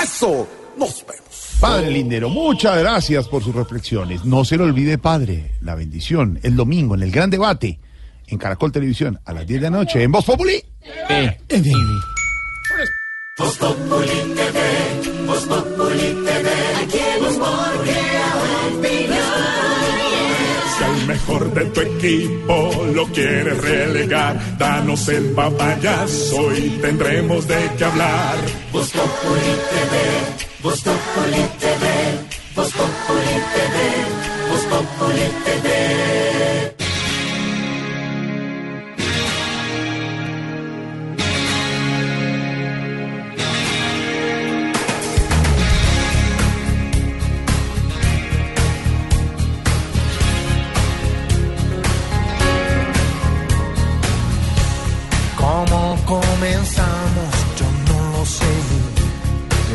Eso. Nos vemos.
Padre Lindero, muchas gracias por sus reflexiones. No se lo olvide, Padre, la bendición, el domingo en el gran debate en Caracol Televisión a las 10 de la noche en Voz Populi.
Voz Populi TV, Voz Populi TV, aquí el humor.
Si al mejor de tu equipo lo quieres relegar, danos el papayazo y tendremos de qué hablar.
Voz Populi TV, Vos Populi TV, Vos Populi TV, Vos Populi TV. Como comenzar?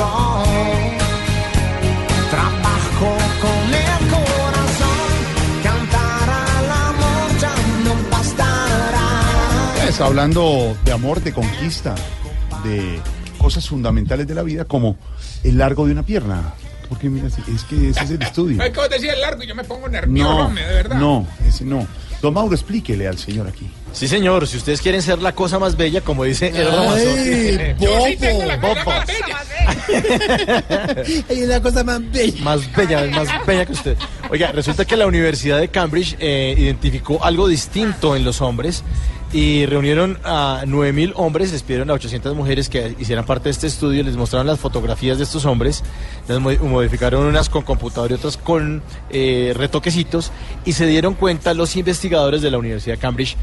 Yo trabajo con el corazón. Cantar al amor ya no bastará.
Pues, hablando de amor, de conquista, de cosas fundamentales de la vida, como el largo de una pierna. Porque mira, es que ese es el estudio.
Ay, como decía el largo y yo me pongo nervioso,
No,
de verdad.
no, ese no. Don Mauro, explíquele al señor aquí.
Sí, señor, si ustedes quieren ser la cosa más bella, como dice el
Ay,
Ramazotti.
Yo sí tengo la cosa
Bobo.
más bella.
Hay una cosa más bella. Más bella, más bella que usted. Oiga, resulta que la Universidad de Cambridge eh, identificó algo distinto en los hombres y reunieron a 9.000 hombres, les pidieron a 800 mujeres que hicieran parte de este estudio, les mostraron las fotografías de estos hombres, las mo- modificaron unas con computador y otras con eh, retoquecitos y se dieron cuenta los investigadores de la Universidad de Cambridge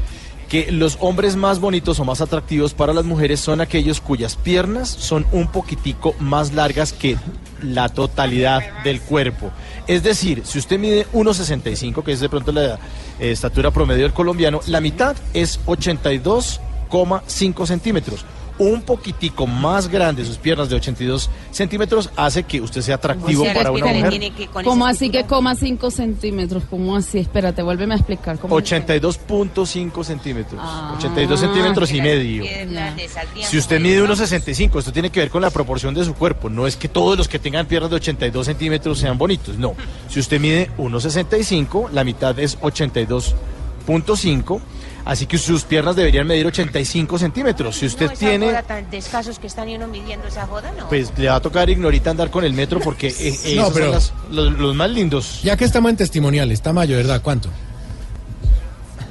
que los hombres más bonitos o más atractivos para las mujeres son aquellos cuyas piernas son un poquitico más largas que la totalidad del cuerpo. Es decir, si usted mide 1,65, que es de pronto la eh, estatura promedio del colombiano, la mitad es 82,5 centímetros. Un poquitico más grande sus piernas de 82 centímetros hace que usted sea atractivo para una mujer.
¿Cómo así que coma 5 centímetros? ¿Cómo así? Espérate, vuélveme a explicar. ¿Cómo
82.5 centímetros.
Ah.
82 centímetros y medio.
Ya.
Si usted mide 1,65, esto tiene que ver con la proporción de su cuerpo. No es que todos los que tengan piernas de 82 centímetros sean bonitos. No. Si usted mide 1,65, la mitad es 82.5. Así que sus piernas deberían medir 85 centímetros. Si usted
no, esa
tiene,
joda tan de escasos que están uno midiendo esa joda, no.
pues le va a tocar ignorita andar con el metro porque eh, eh,
No,
esos
pero-
son las- los, los más lindos.
Ya que estamos en testimoniales, Tamayo, ¿verdad? ¿Cuánto?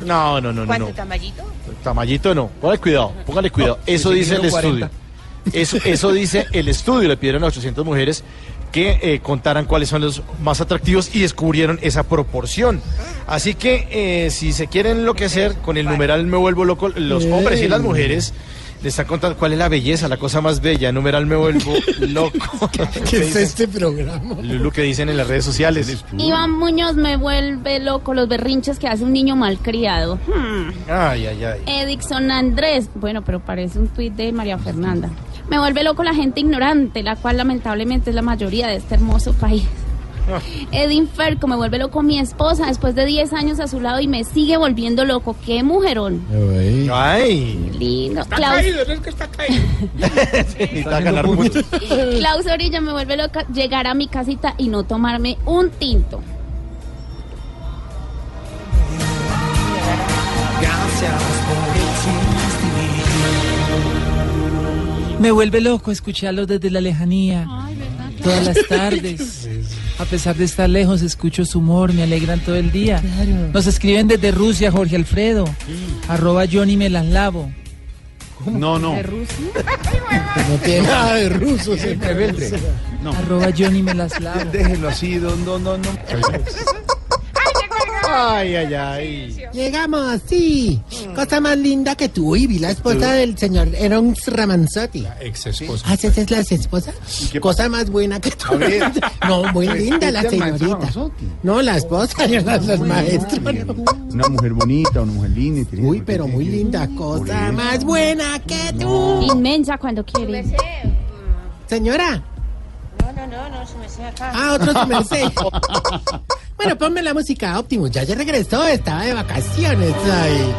No, no, no, no.
¿Cuánto
no.
tamayito?
Tamayito no. Póngale cuidado, póngale cuidado. Eso
sí,
dice el estudio. Eso, eso dice el estudio. Le pidieron a 800 mujeres que eh, contaran cuáles son los más atractivos y descubrieron esa proporción. Así que eh, si se quieren enloquecer con el numeral me vuelvo loco, los hombres y las mujeres le están contando cuál es la belleza, la cosa más bella. Numeral me vuelvo loco.
¿Qué es este programa?
Lulu que dicen en las redes sociales.
Iván Muñoz me vuelve loco los berrinches que hace un niño malcriado. Hmm.
Ay, ay, ay.
Edixon Andrés, bueno, pero parece un tuit de María Fernanda. Me vuelve loco la gente ignorante, la cual lamentablemente es la mayoría de este hermoso país. Edin Ferco, me vuelve loco mi esposa después de 10 años a su lado y me sigue volviendo loco. ¡Qué mujerón!
Ay.
Lindo.
Está
Klaus,
caído, no es que está caído.
Necesita ganar puntos.
Klaus Orilla me vuelve loca llegar a mi casita y no tomarme un tinto.
Gracias por
Me vuelve loco escucharlos desde la lejanía. Todas las tardes. A pesar de estar lejos, escucho su humor, me alegran todo el día. Nos escriben desde Rusia, Jorge Alfredo. Arroba Johnny me las lavo.
No, no.
No tiene nada de ruso rebelde.
No.
Arroba Johnny me las lavo.
Déjelo así, don, don, don, no.
Ay, ay, ay.
Llegamos, sí. Cosa más linda que tú y vi la esposa del señor Eron Ramanzotti.
Ex esposa.
¿Ah, esa es la esposa? Cosa más buena que tú. No, muy linda la señorita. No, la esposa, yo las, las maestros.
Una mujer bonita, una mujer linda.
Uy, pero muy linda. Cosa más buena que tú.
Inmensa cuando quiere.
Señora.
No, no, no, no, se me sea acá.
Ah, otro su merced. Bueno, ponme la música Optimus. Ya ya regresó, estaba de vacaciones. Ay.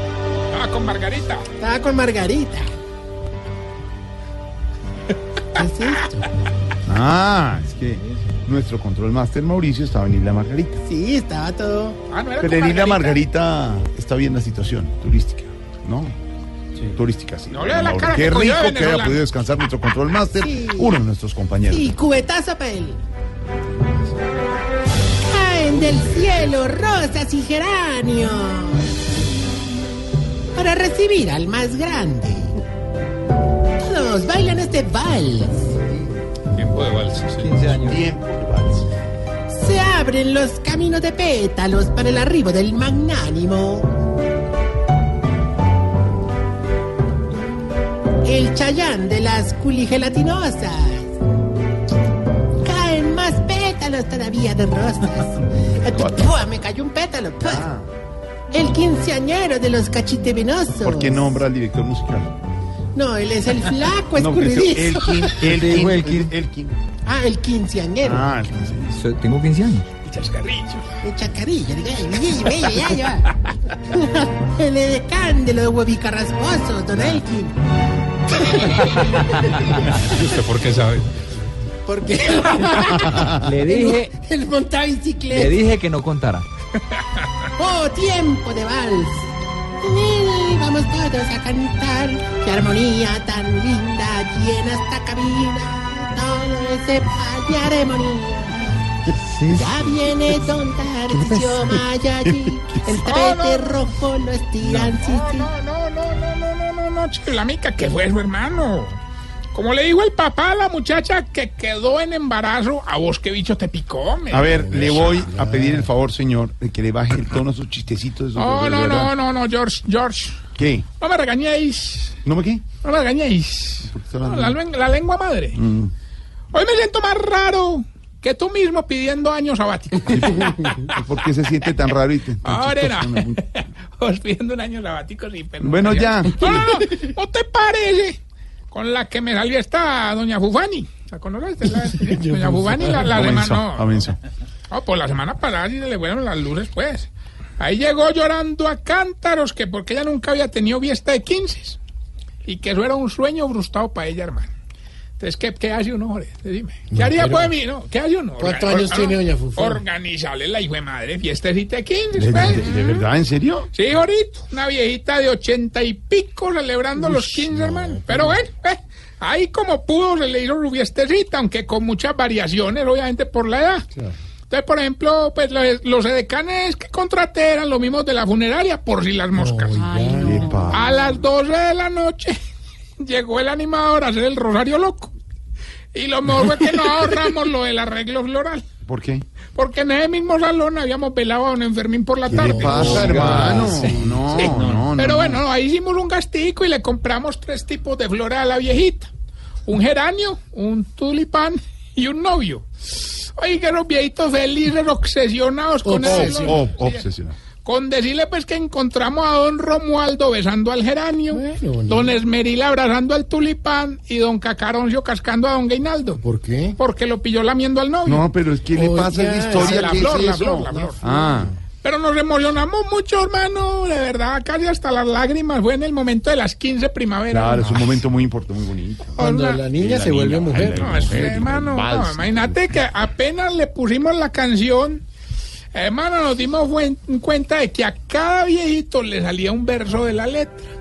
Ah, con Margarita.
Estaba con Margarita. ¿Qué es esto?
Ah, es que. nuestro control master Mauricio estaba en Isla Margarita.
Sí, estaba todo.
Ah, no era
Pero
con
en Isla
Margarita.
Está bien la situación turística, ¿no? Turística, sí.
No le da la
Mauro,
cara
Qué
que
rico que haya podido descansar nuestro control master, uno de nuestros compañeros.
Y cubetazo para él. Del cielo rosas y geranios para recibir al más grande. Todos bailan este vals.
Tiempo de vals.
15 años. Tiempo de vals.
Se abren los caminos de pétalos para el arribo del magnánimo. El chayán de las culigelatinosas. Pétalos todavía de rosas. ¡Pua! Me cayó un pétalo. ¡pua! El quinceañero de los cachitevenosos.
¿Por qué nombra al director musical?
No, él es el flaco
No,
escurridizo.
el quin- el
el quin-
el quin-
Ah, el quinceañero.
Ah, el quince.
So- Tengo 15 años.
Chascarrillo.
El chacarrillo, diga, diga, diga, ya, ya. El edecán de los huevicarrasposos, Don Elkin.
¿Y usted por qué sabe?
Porque
Le dije,
el monta bicicleta.
le dije que no contara.
Oh, tiempo de vals. Vamos todos a cantar. Qué armonía tan linda llena esta cabina. Todo ese paz de armonía. Ya viene Don Mayallí. El tapete rojo lo estiran, sí.
No, no, no, no, no, no, no, no, chiflamica, ¿qué fue eso, hermano? Como le dijo el papá a la muchacha que quedó en embarazo, a vos qué bicho te picó, me-
A ver, le voy a pedir el favor, señor, de que le baje el tono a sus chistecitos.
No, no, no, no, no, George, George.
¿Qué?
No me regañéis,
¿No me qué?
no me regañéis. No, la, lengua madre.
Mm.
Hoy me siento más raro que tú mismo pidiendo año sabático.
¿Por qué se siente tan raro y tan
Ahora
chistoso?
era. Vos pidiendo un año sabático, sí, pero.
Bueno, ya.
No, no, no, ¿no te parece con la que me salió esta doña Fufani? ¿La conoces? Doña Fufani la, la semana. No, pues la semana pasada se le fueron las luces, pues. Ahí llegó llorando a cántaros que porque ella nunca había tenido fiesta de 15 y que eso era un sueño frustrado para ella, hermano. Entonces, ¿qué, qué hace uno, Jorge? Dime. ¿Qué
No,
haría pues mí? No, ¿Qué hace uno?
¿Cuántos años tiene doña Fufani?
Organizarle la hijo de madre fiestecita de 15,
¿De,
pues.
de- de verdad? ¿En serio?
Sí, ahorita, una viejita de ochenta y pico celebrando los 15, hermano. Pero bueno, eh, ahí como pudo se le hizo su fiestecita, aunque con muchas variaciones, obviamente, por la edad. Entonces, por ejemplo, pues los, los edecanes que contraté eran los mismos de la funeraria, por si las moscas. A las 12 de la noche llegó el animador a hacer el rosario loco. Y lo mejor fue que no ahorramos lo del arreglo floral.
¿Por qué?
Porque en ese mismo salón habíamos velado a don Enfermín por la
¿Qué
tarde.
le pasa, hermano? No,
Sí.
no, no.
Pero bueno, no, ahí hicimos un gastico y le compramos tres tipos de flores a la viejita. Un geranio, un tulipán y un novio. Oye, que los viejitos felices, obsesionados con el
Obses- ob- obsesionado.
Con decirle pues que encontramos a don Romualdo besando al geranio, don Esmerila abrazando al tulipán y don Cacaroncio cascando a don Gainaldo.
¿Por qué?
Porque lo pilló lamiendo al novio.
No, pero es que le pasa la historia.
la
¿qué
flor, la flor, la flor.
Ah,
Pero nos emocionamos mucho, hermano, de verdad, casi hasta las lágrimas. Fue en el momento de las 15 primaveras.
claro, es un momento muy importante, muy bonito.
Cuando
Hola.
la niña
la
se vuelve
niña,
mujer.
No, es hermano, no, imagínate que apenas le pusimos la canción, hermano, nos dimos cuenta de que a cada viejito le salía un verso de la letra.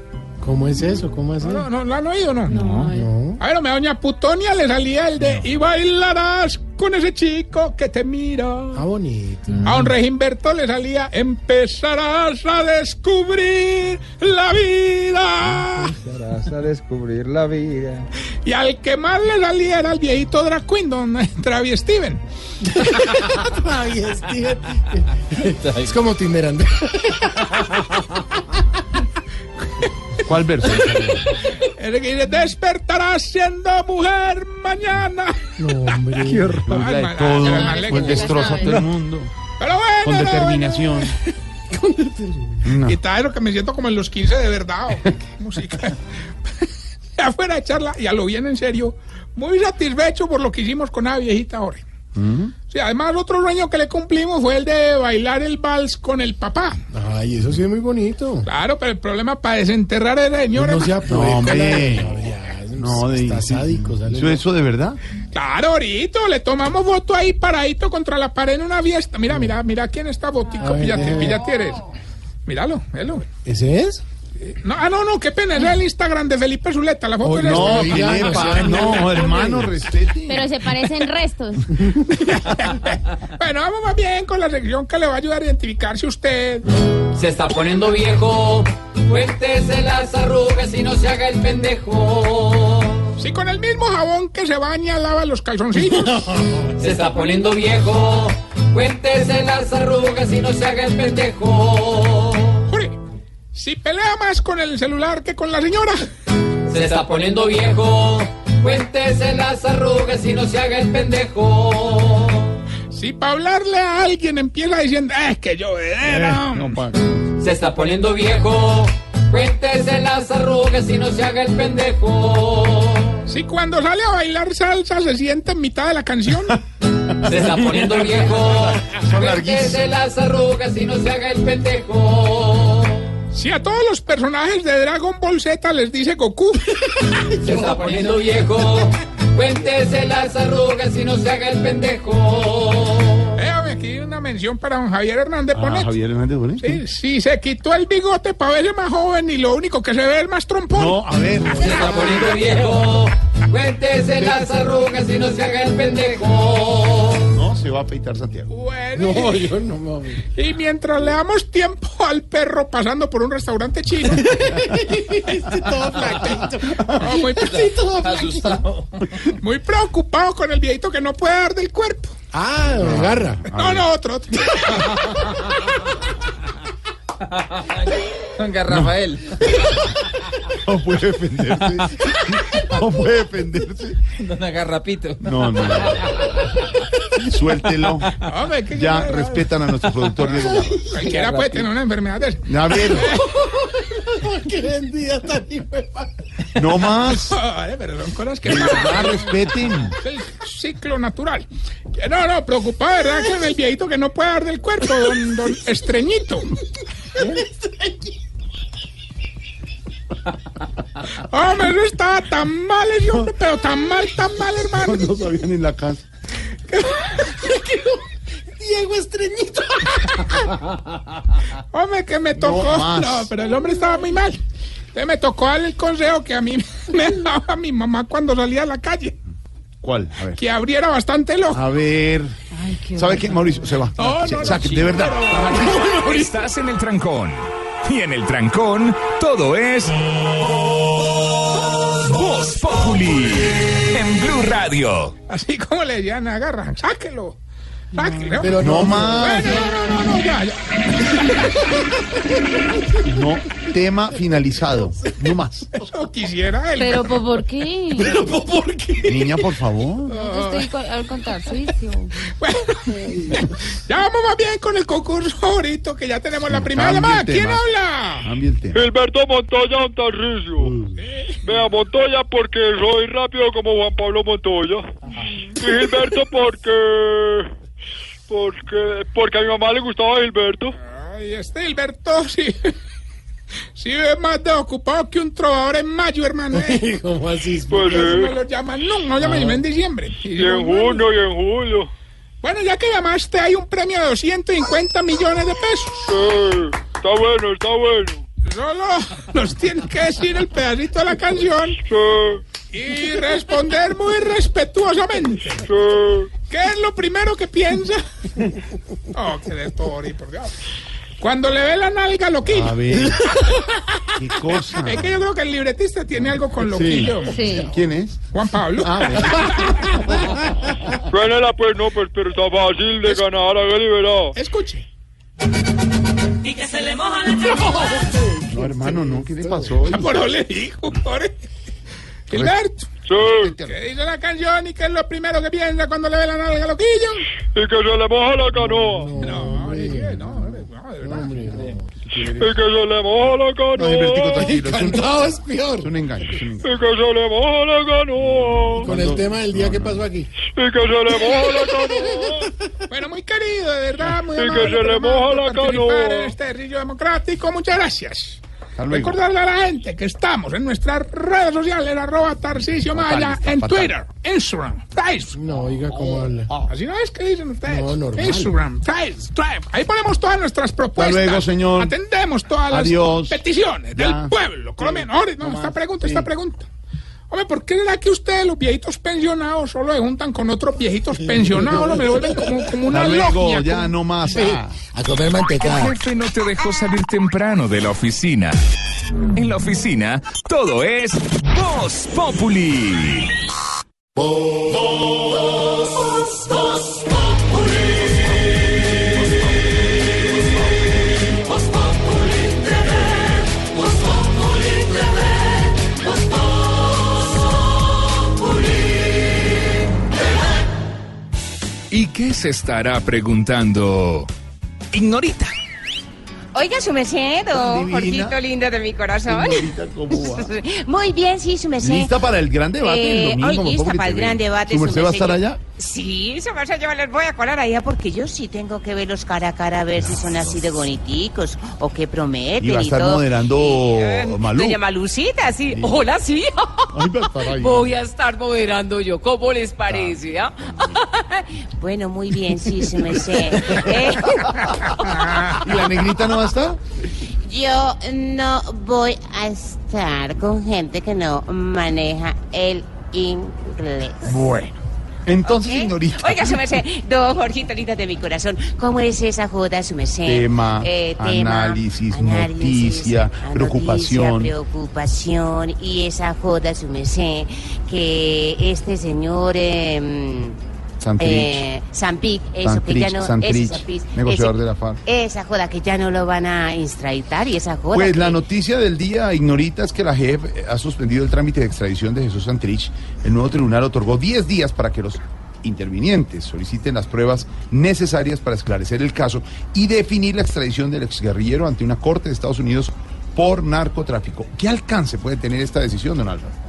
¿Cómo es eso? ¿Cómo así?
No, no, ¿lo han oído no?
No.
A ver, a doña Putonia le salía el de y bailarás con ese chico que te mira.
Ah, bonito.
A don Regimberto le salía empezarás a descubrir la vida.
Empezarás a descubrir la vida.
Y al que más le salía era el viejito drag queen, don Travis Steven.
Ay, Steven. Es como Tinderando.
¿Cuál verso?
El que dice, despertarás siendo mujer mañana.
No, hombre.
Qué horror.
Ay,
de todo,
ay,
pues destroza a todo el mundo.
Pero bueno.
Con determinación.
bueno.
No.
Y tal, lo que me siento como en los 15 de verdad. oh, qué música. Afuera de charla, y a lo bien en serio, muy satisfecho por lo que hicimos con la viejita ahora.
¿Mm?
Sí, además, otro sueño que le cumplimos fue el de bailar el vals con el papá.
Ay, eso sí es muy bonito.
Claro, pero el problema para desenterrar a esa señora.
No.
No, hombre.
No,
de
Está sádico, sale
¿Eso, eso de verdad?
Claro, ahorita le tomamos foto ahí paradito contra la pared en una fiesta. Mira, mira, mira quién está botico. Píllate,
déjame.
píllate eres. Míralo, velo.
¿Ese es?
No, ah, no, no, qué pena, es el Instagram de Felipe Zuleta, la foto
Oh,
es
no,
esta.
¿qué le pasa? No, hermano, respete.
Pero se parecen restos.
Bueno, vamos más bien con la sección que le va a ayudar a identificarse usted.
Se está poniendo viejo, cuéntese las arrugas y no se haga el pendejo.
Si con el mismo jabón que se baña lava los calzoncillos.
Se está poniendo viejo, cuéntese las arrugas y no se haga el pendejo.
Si pelea más con el celular que con la señora.
Se está poniendo viejo, cuéntese las arrugas y no se haga el pendejo.
Si para hablarle a alguien empieza diciendo, "Ah, es que yo era.
Se está poniendo viejo, cuéntese las arrugas y no se haga el pendejo.
Si cuando sale a bailar salsa se siente en mitad de la canción.
Se está poniendo viejo, cuéntese las arrugas y no se haga el pendejo.
Si a todos los personajes de Dragon Ball Z les dice Goku.
Se está poniendo viejo, cuéntese las arrugas y no se haga el pendejo.
Déjame aquí una mención para don Javier Hernández
Ah,
Bonet.
Javier Hernández Bonet.
Sí, sí, se quitó el bigote para verse más joven y lo único que se ve es más trompón.
No, a ver.
Se está poniendo viejo, cuéntese las arrugas y no se haga el pendejo.
No, se va a peitar Santiago.
Bueno,
No, yo no mami.
y mientras le damos tiempo al perro pasando por un restaurante chino.
Este todo flaquito.
No, muy,
Este todo.
Asustado.
muy preocupado con el viejito que no puede dar del cuerpo.
Ah, me agarra.
No, no, otro, otro.
Don Rafael.
No puede defenderse. No puede defenderse.
Don Agarrapito.
No, no. Suéltelo.
Hombre, que-
Ya respetan a nuestro productor Diego.
Cualquiera puede tener una enfermedad de.
A ver,
Qué
no más.
Vale, pero son cosas que
verdad, respeten.
Es el ciclo natural. Que No, no, preocupado, ¿verdad? Con el viejito que no puede dar del cuerpo, don, don Estreñito. Hombre, eso estaba tan mal ese hombre, pero tan mal, tan mal, hermano.
No sabían en la casa.
Diego Estreñito.
Hombre, que me tocó.
No
pero el hombre estaba muy mal. Entonces me tocó darle el consejo que a mí me daba mi mamá cuando salía a la calle.
¿Cuál? A ver.
Que abriera bastante el ojo.
A ver. ¿Sabe qué, Mauricio? Se va.
No, no,
Se-
no,
saque,
sí,
de verdad.
Estás en el trancón. Y en el trancón, todo es. Voz Populi.
Así como le decían, agarra, sáquelo.
Pero
No
no,
más.
Bueno, no, no, no, ya, ya.
No, tema finalizado. No más.
Eso quisiera él.
Pero ¿por por qué?
¿por qué?
Niña, por favor.
Yo estoy al contarcicio.
Bueno, ya vamos más bien con el concurso ahorita, que ya tenemos la primera
cambie
llamada. ¿Quién
tema.
habla?
Cambia el tema.
Gilberto Montoya, un Tarricio. Vea, Montoya porque soy rápido como Juan Pablo Montoya. Y Gilberto porque... Porque, porque a mi mamá le gustaba Gilberto.
Ay, este Hilberto, sí. Sí, es más de ocupado que un trovador en mayo, hermano. ¿eh?
¿Cómo así?
Pues sí.
no lo llaman, no, no llaman sino en diciembre.
Y en junio y en julio.
Bueno, ya que llamaste, hay un premio de 250 millones de pesos.
Sí, está bueno, está bueno.
Solo nos tiene que decir el pedacito de la canción
Sí,
y responder muy respetuosamente.
sí.
¿Qué es lo primero que piensa? Oh, qué de todo, por Dios. Cuando le ve la nalga a Loquillo.
A ver. ¿Qué cosa?
Es que yo creo que el libretista tiene algo con
Sí.
Loquillo.
Sí.
¿Quién es?
Juan Pablo.
Ah, bueno.
Suénela pues, no, pues, pero está fácil de ganar, haga liberado.
Escuche.
Y que se le moja la.
No, hermano, no. ¿Qué le pasó?
Por le dijo, pobre. Gilberto.
Sí,
¿Qué dice la canción y qué es lo primero que piensa cuando le ve la nalga a Loquillo?
y que se le moja la canoa.
No, dije, no, no, de verdad.
Y que se le moja la
No, Gilbertico,
canoa.
tranquilo. Es un,
Cantado es peor.
es un engaño. es un
Y que se le moja la canoa.
Con el tema del día que pasó aquí.
Y que se le moja la canoa.
Bueno, muy querido, de verdad, muy
Y que
amable
se le moja la canoa.
en este río democrático. Muchas gracias. Recordarle a la gente que estamos en nuestras redes sociales, arroba Tarcisio Maya, en
fatal.
Twitter, Instagram, Facebook.
No, oiga cómo habla.
Así no es que dicen ustedes.
No, normal.
Instagram, Facebook. Ahí ponemos todas nuestras propuestas.
luego, señor.
Atendemos todas las
Adiós.
peticiones
Ya.
del pueblo colombiano. Ahora, no, esta pregunta, esta pregunta. Hombre, ¿por qué será que ustedes, los viejitos pensionados, solo se juntan con otros viejitos pensionados? No me vuelven como, como una
luego,
logia.
ya
como-
no más. ah.
A comer
El
mantecada.
jefe no te dejó salir temprano de la oficina. En la oficina, todo es Voz Populi. ¿Y qué se estará preguntando? Ignorita.
Oiga, su merced,
Divina.
Jorgito lindo de mi corazón. Muy bien, sí, su merced.
¿Lista para el gran debate
Eh,
el domingo?
hoy
Voz
lista para el gran debate.
¿Su merced va a estar allá?
Sí, su merced, yo me les voy a colar allá porque yo sí tengo que verlos cara a cara a ver si son así de boniticos o qué prometen
Y va a estar
todo.
moderando
Eh,
Malú.
Doña Malucita, sí. Hola, sí.
Ay, a ahí.
Voy a estar moderando yo. ¿Cómo les parece? ah? bueno, muy bien, sí, su merced. Eh,
¿Y la negrita no va
Yo no voy a estar con gente que no maneja el inglés.
Bueno. Entonces, ignorita.
Oiga, su merced, don Jorgito, linda de mi corazón, ¿cómo es esa joda, su merced?
Tema,
Eh, tema,
análisis, noticia, preocupación.
preocupación y esa joda, su merced, que este señor... Eh,
Santrich.
eh, eso que ya
Santrich,
no...
Santrich,
ese
negociador
ese-
de la FARC.
Esa joda que ya no lo van a extraditar y esa joda
Pues
que-
la noticia del día, Ignorita, es que la JEP ha suspendido el trámite de extradición de Jesús Santrich. El nuevo tribunal otorgó 10 días para que los intervinientes soliciten las pruebas necesarias para esclarecer el caso y definir la extradición del exguerrillero ante una corte de Estados Unidos por narcotráfico. ¿Qué alcance puede tener esta decisión, don Álvaro?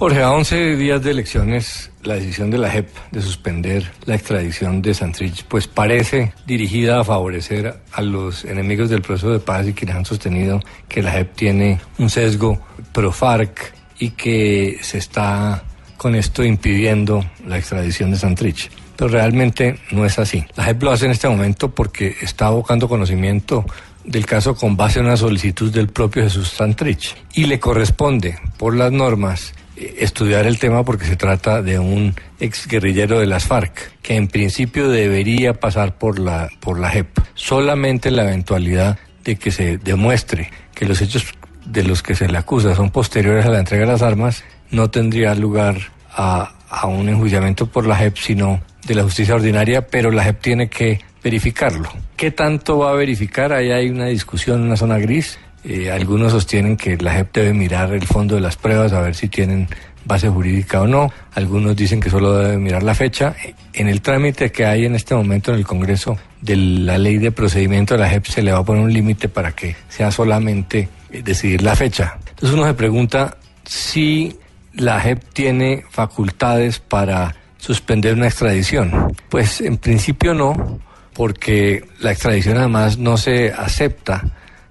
Jorge, a 11 días de elecciones, la decisión de la JEP de suspender la extradición de Santrich, pues parece dirigida a favorecer a los enemigos del proceso de paz y quienes han sostenido que la JEP tiene un sesgo pro-FARC y que se está con esto impidiendo la extradición de Santrich. Pero realmente no es así. La JEP lo hace en este momento porque está abocando conocimiento del caso con base en una solicitud del propio Jesús Santrich. Y le corresponde, por las normas, estudiar el tema porque se trata de un ex guerrillero de las FARC, que en principio debería pasar por la, por la JEP. Solamente en la eventualidad de que se demuestre que los hechos de los que se le acusa son posteriores a la entrega de las armas, no tendría lugar a, a un enjuiciamiento por la JEP, sino de la justicia ordinaria, pero la JEP tiene que verificarlo. ¿Qué tanto va a verificar? Ahí hay una discusión, una zona gris. Eh, algunos sostienen que la JEP debe mirar el fondo de las pruebas a ver si tienen base jurídica o no. Algunos dicen que solo debe mirar la fecha. En el trámite que hay en este momento en el Congreso de la ley de procedimiento de la JEP se le va a poner un límite para que sea solamente eh, decidir la fecha. Entonces uno se pregunta si la JEP tiene facultades para suspender una extradición. Pues en principio no, porque la extradición además no se acepta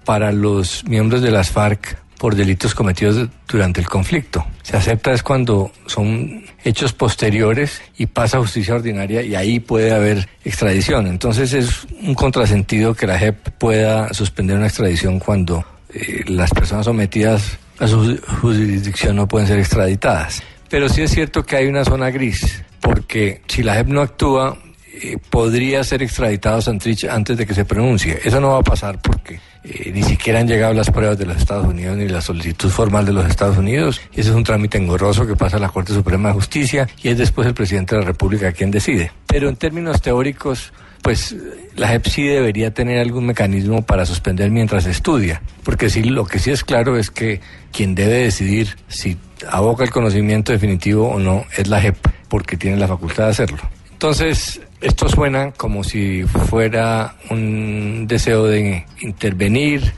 para los miembros de las FARC por delitos cometidos durante el conflicto. Se acepta es cuando son hechos posteriores y pasa justicia ordinaria y ahí puede haber extradición. Entonces es un contrasentido que la JEP pueda suspender una extradición cuando eh, las personas sometidas a su jurisdicción no pueden ser extraditadas. Pero sí es cierto que hay una zona gris, porque si la JEP no actúa, eh, podría ser extraditado Santrich antes de que se pronuncie. Eso no va a pasar porque eh, ni siquiera han llegado las pruebas de los Estados Unidos ni la solicitud formal de los Estados Unidos. Ese es un trámite engorroso que pasa a la Corte Suprema de Justicia y es después el presidente de la República quien decide. Pero en términos teóricos, pues la JEP sí debería tener algún mecanismo para suspender mientras estudia, porque sí, lo que sí es claro es que quien debe decidir si aboca el conocimiento definitivo o no es la JEP, porque tiene la facultad de hacerlo. Entonces, esto suena como si fuera un deseo de intervenir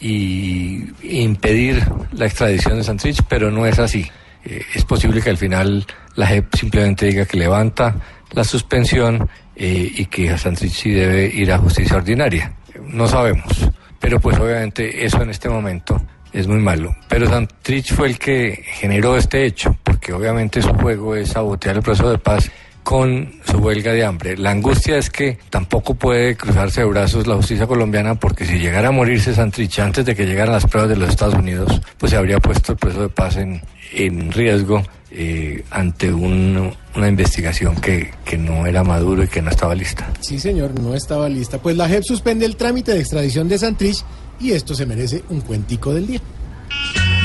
y impedir la extradición de Santrich, pero no es así. Eh, es posible que al final la JEP simplemente diga que levanta la suspensión eh, y que Santrich sí debe ir a justicia ordinaria. No sabemos, pero pues obviamente eso en este momento es muy malo. Pero Santrich fue el que generó este hecho, porque obviamente su juego es sabotear el proceso de paz con su huelga de hambre. La angustia es que tampoco puede cruzarse de brazos la justicia colombiana porque si llegara a morirse Santrich antes de que llegaran las pruebas de los Estados Unidos, pues se habría puesto el proceso de paz en, en riesgo eh, ante un- una investigación que, que no era maduro y que no estaba lista.
Sí, señor, no estaba lista. Pues la JEP suspende el trámite de extradición de Santrich y esto se merece un cuentico del día.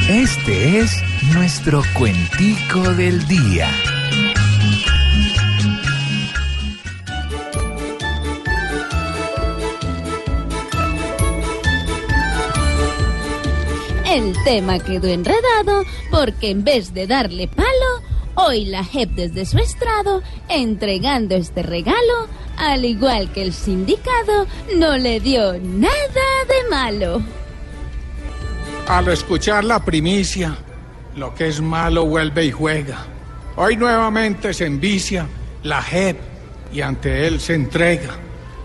Este es nuestro cuentico del día.
El tema quedó enredado porque en vez de darle palo, hoy la JEP desde su estrado, entregando este regalo, al igual que el sindicato, no le dio nada de malo.
Al escuchar la primicia, lo que es malo vuelve y juega. Hoy nuevamente se envicia la JEP y ante él se entrega.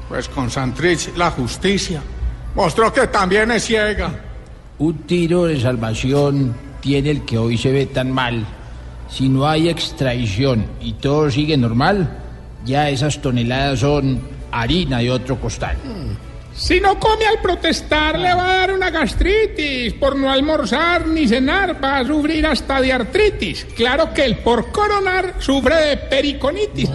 Pues con Santrich la justicia mostró que también es ciega.
Un tiro de salvación tiene el que hoy se ve tan mal. Si no hay extradición y todo sigue normal, ya esas toneladas son harina de otro costal.
Si no come al protestar, le va a dar una gastritis. Por no almorzar ni cenar, va a sufrir hasta de artritis. Claro que el por coronar sufre de periconitis.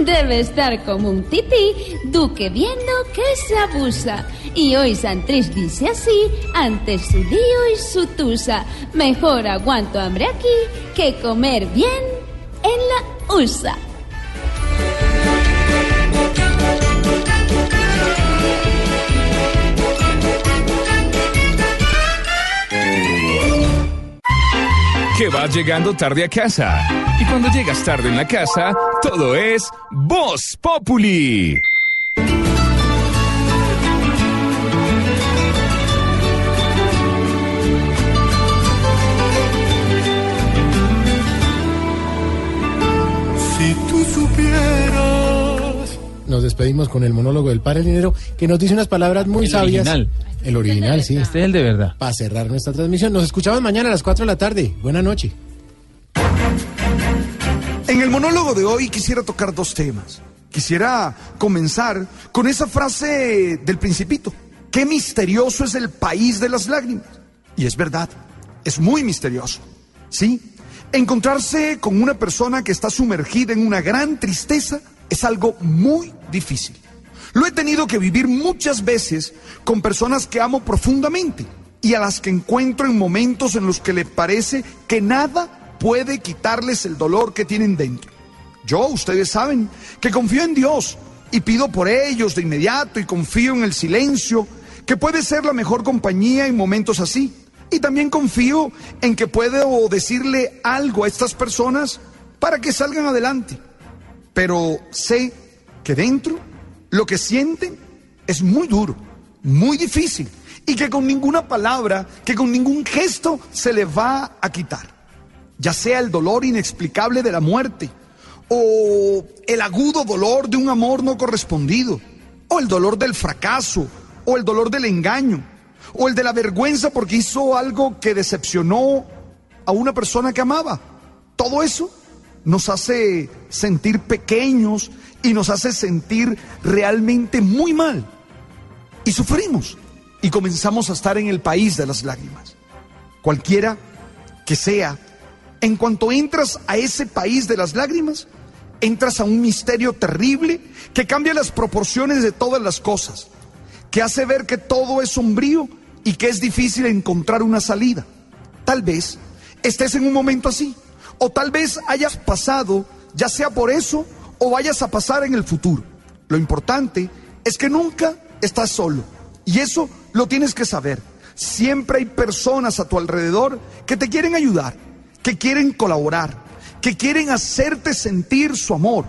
Debe estar como un tití, Duque viendo que se abusa. Y hoy Santrich dice así, ante su lío y su tusa, mejor aguanto hambre aquí que comer bien en la USA.
Vas llegando tarde a casa. Y cuando llegas tarde en la casa, todo es Voz Populi.
Si tú supieras. Nos despedimos con el monólogo del padre Linero que nos dice unas palabras muy
El
sabias.
original.
El original, sí.
Este es el de verdad.
Para cerrar nuestra transmisión. Nos escuchamos mañana a las 4 de la tarde. Buena noche.
En el monólogo de hoy quisiera tocar dos temas. Quisiera comenzar con esa frase del principito. Qué misterioso es el país de las lágrimas. Y es verdad, es muy misterioso. ¿Sí? Encontrarse con una persona que está sumergida en una gran tristeza es algo muy difícil. Lo he tenido que vivir muchas veces con personas que amo profundamente y a las que encuentro en momentos en los que les parece que nada puede quitarles el dolor que tienen dentro. Yo, ustedes saben, que confío en Dios y pido por ellos de inmediato y confío en el silencio, que puede ser la mejor compañía en momentos así. Y también confío en que puedo decirle algo a estas personas para que salgan adelante. Pero sé que dentro lo que sienten es muy duro, muy difícil y que con ninguna palabra, que con ningún gesto se le va a quitar. Ya sea el dolor inexplicable de la muerte, o el agudo dolor de un amor no correspondido, o el dolor del fracaso, o el dolor del engaño, o el de la vergüenza porque hizo algo que decepcionó a una persona que amaba. Todo eso nos hace sentir pequeños y nos hace sentir realmente muy mal. Y sufrimos y comenzamos a estar en el país de las lágrimas. Cualquiera que sea, en cuanto entras a ese país de las lágrimas, entras a un misterio terrible que cambia las proporciones de todas las cosas, que hace ver que todo es sombrío y que es difícil encontrar una salida. Tal vez estés en un momento así, o tal vez hayas pasado, ya sea por eso o vayas a pasar en el futuro. Lo importante es que nunca estás solo, y eso lo tienes que saber. Siempre hay personas a tu alrededor que te quieren ayudar, que quieren colaborar, que quieren hacerte sentir su amor.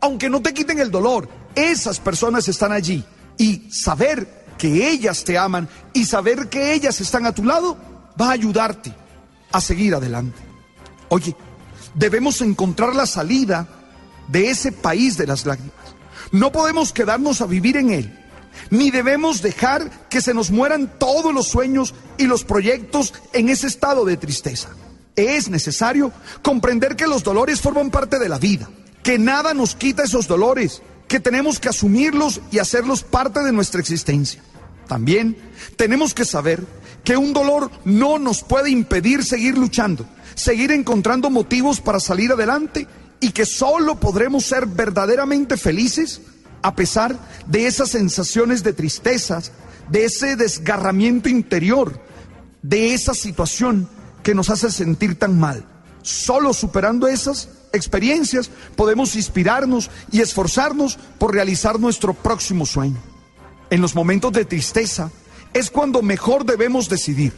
Aunque no te quiten el dolor, esas personas están allí. Y saber que ellas te aman y saber que ellas están a tu lado va a ayudarte a seguir adelante. Oye, debemos encontrar la salida de ese país de las lágrimas. No podemos quedarnos a vivir en él. ni debemos dejar que se nos mueran todos los sueños y los proyectos en ese estado de tristeza. Es necesario comprender que los dolores forman parte de la vida, que nada nos quita esos dolores, que tenemos que asumirlos y hacerlos parte de nuestra existencia. También tenemos que saber que un dolor no nos puede impedir seguir luchando, seguir encontrando motivos para salir adelante y que solo podremos ser verdaderamente felices a pesar de esas sensaciones de tristezas, de ese desgarramiento interior, de esa situación que nos hace sentir tan mal. Solo superando esas experiencias podemos inspirarnos y esforzarnos por realizar nuestro próximo sueño. En los momentos de tristeza es cuando mejor debemos decidir.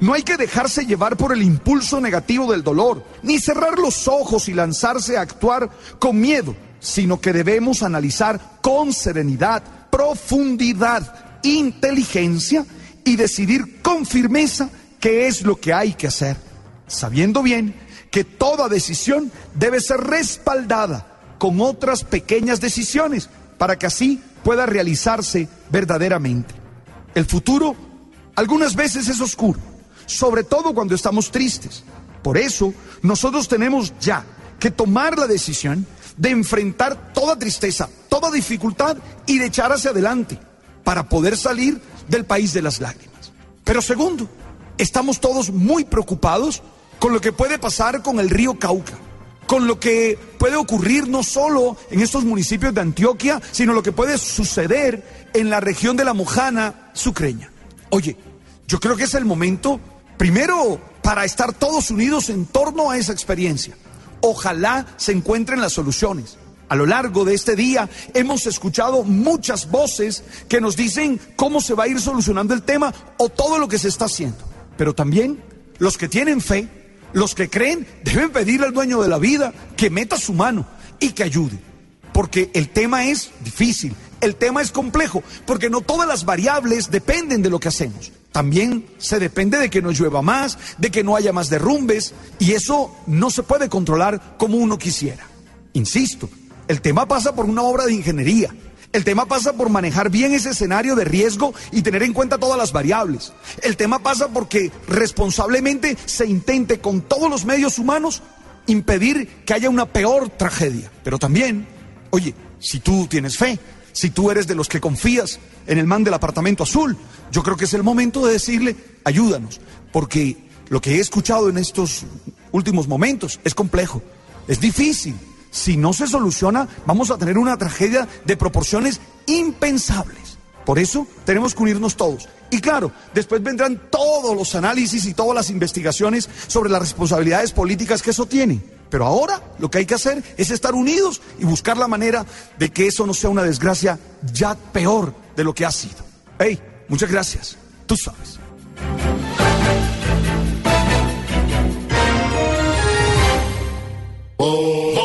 No hay que dejarse llevar por el impulso negativo del dolor, ni cerrar los ojos y lanzarse a actuar con miedo, sino que debemos analizar con serenidad, profundidad, inteligencia y decidir con firmeza qué es lo que hay que hacer, sabiendo bien que toda decisión debe ser respaldada con otras pequeñas decisiones para que así pueda realizarse verdaderamente. El futuro algunas veces es oscuro, sobre todo cuando estamos tristes. Por eso nosotros tenemos ya que tomar la decisión de enfrentar toda tristeza, toda dificultad y de echar hacia adelante para poder salir del país de las lágrimas. Pero segundo, estamos todos muy preocupados con lo que puede pasar con el río Cauca, con lo que puede ocurrir no solo en estos municipios de Antioquia, sino lo que puede suceder en la región de la Mojana sucreña. Oye, yo creo que es el momento, primero, para estar todos unidos en torno a esa experiencia. Ojalá se encuentren las soluciones. A lo largo de este día hemos escuchado muchas voces que nos dicen cómo se va a ir solucionando el tema o todo lo que se está haciendo. Pero también los que tienen fe, los que creen, deben pedirle al dueño de la vida que meta su mano y que ayude. Porque el tema es difícil, el tema es complejo, porque no todas las variables dependen de lo que hacemos. También se depende de que no llueva más, de que no haya más derrumbes, y eso no se puede controlar como uno quisiera. Insisto, el tema pasa por una obra de ingeniería. El tema pasa por manejar bien ese escenario de riesgo y tener en cuenta todas las variables. El tema pasa porque responsablemente se intente con todos los medios humanos impedir que haya una peor tragedia. Pero también, oye, si tú tienes fe, si tú eres de los que confías en el man del apartamento azul, yo creo que es el momento de decirle, ayúdanos, porque lo que he escuchado en estos últimos momentos es complejo, es difícil. Si no se soluciona, vamos a tener una tragedia de proporciones impensables. Por eso tenemos que unirnos todos. Y claro, después vendrán todos los análisis y todas las investigaciones sobre las responsabilidades políticas que eso tiene. Pero ahora lo que hay que hacer es estar unidos y buscar la manera de que eso no sea una desgracia ya peor de lo que ha sido. Hey, muchas gracias. Tú sabes. Oh.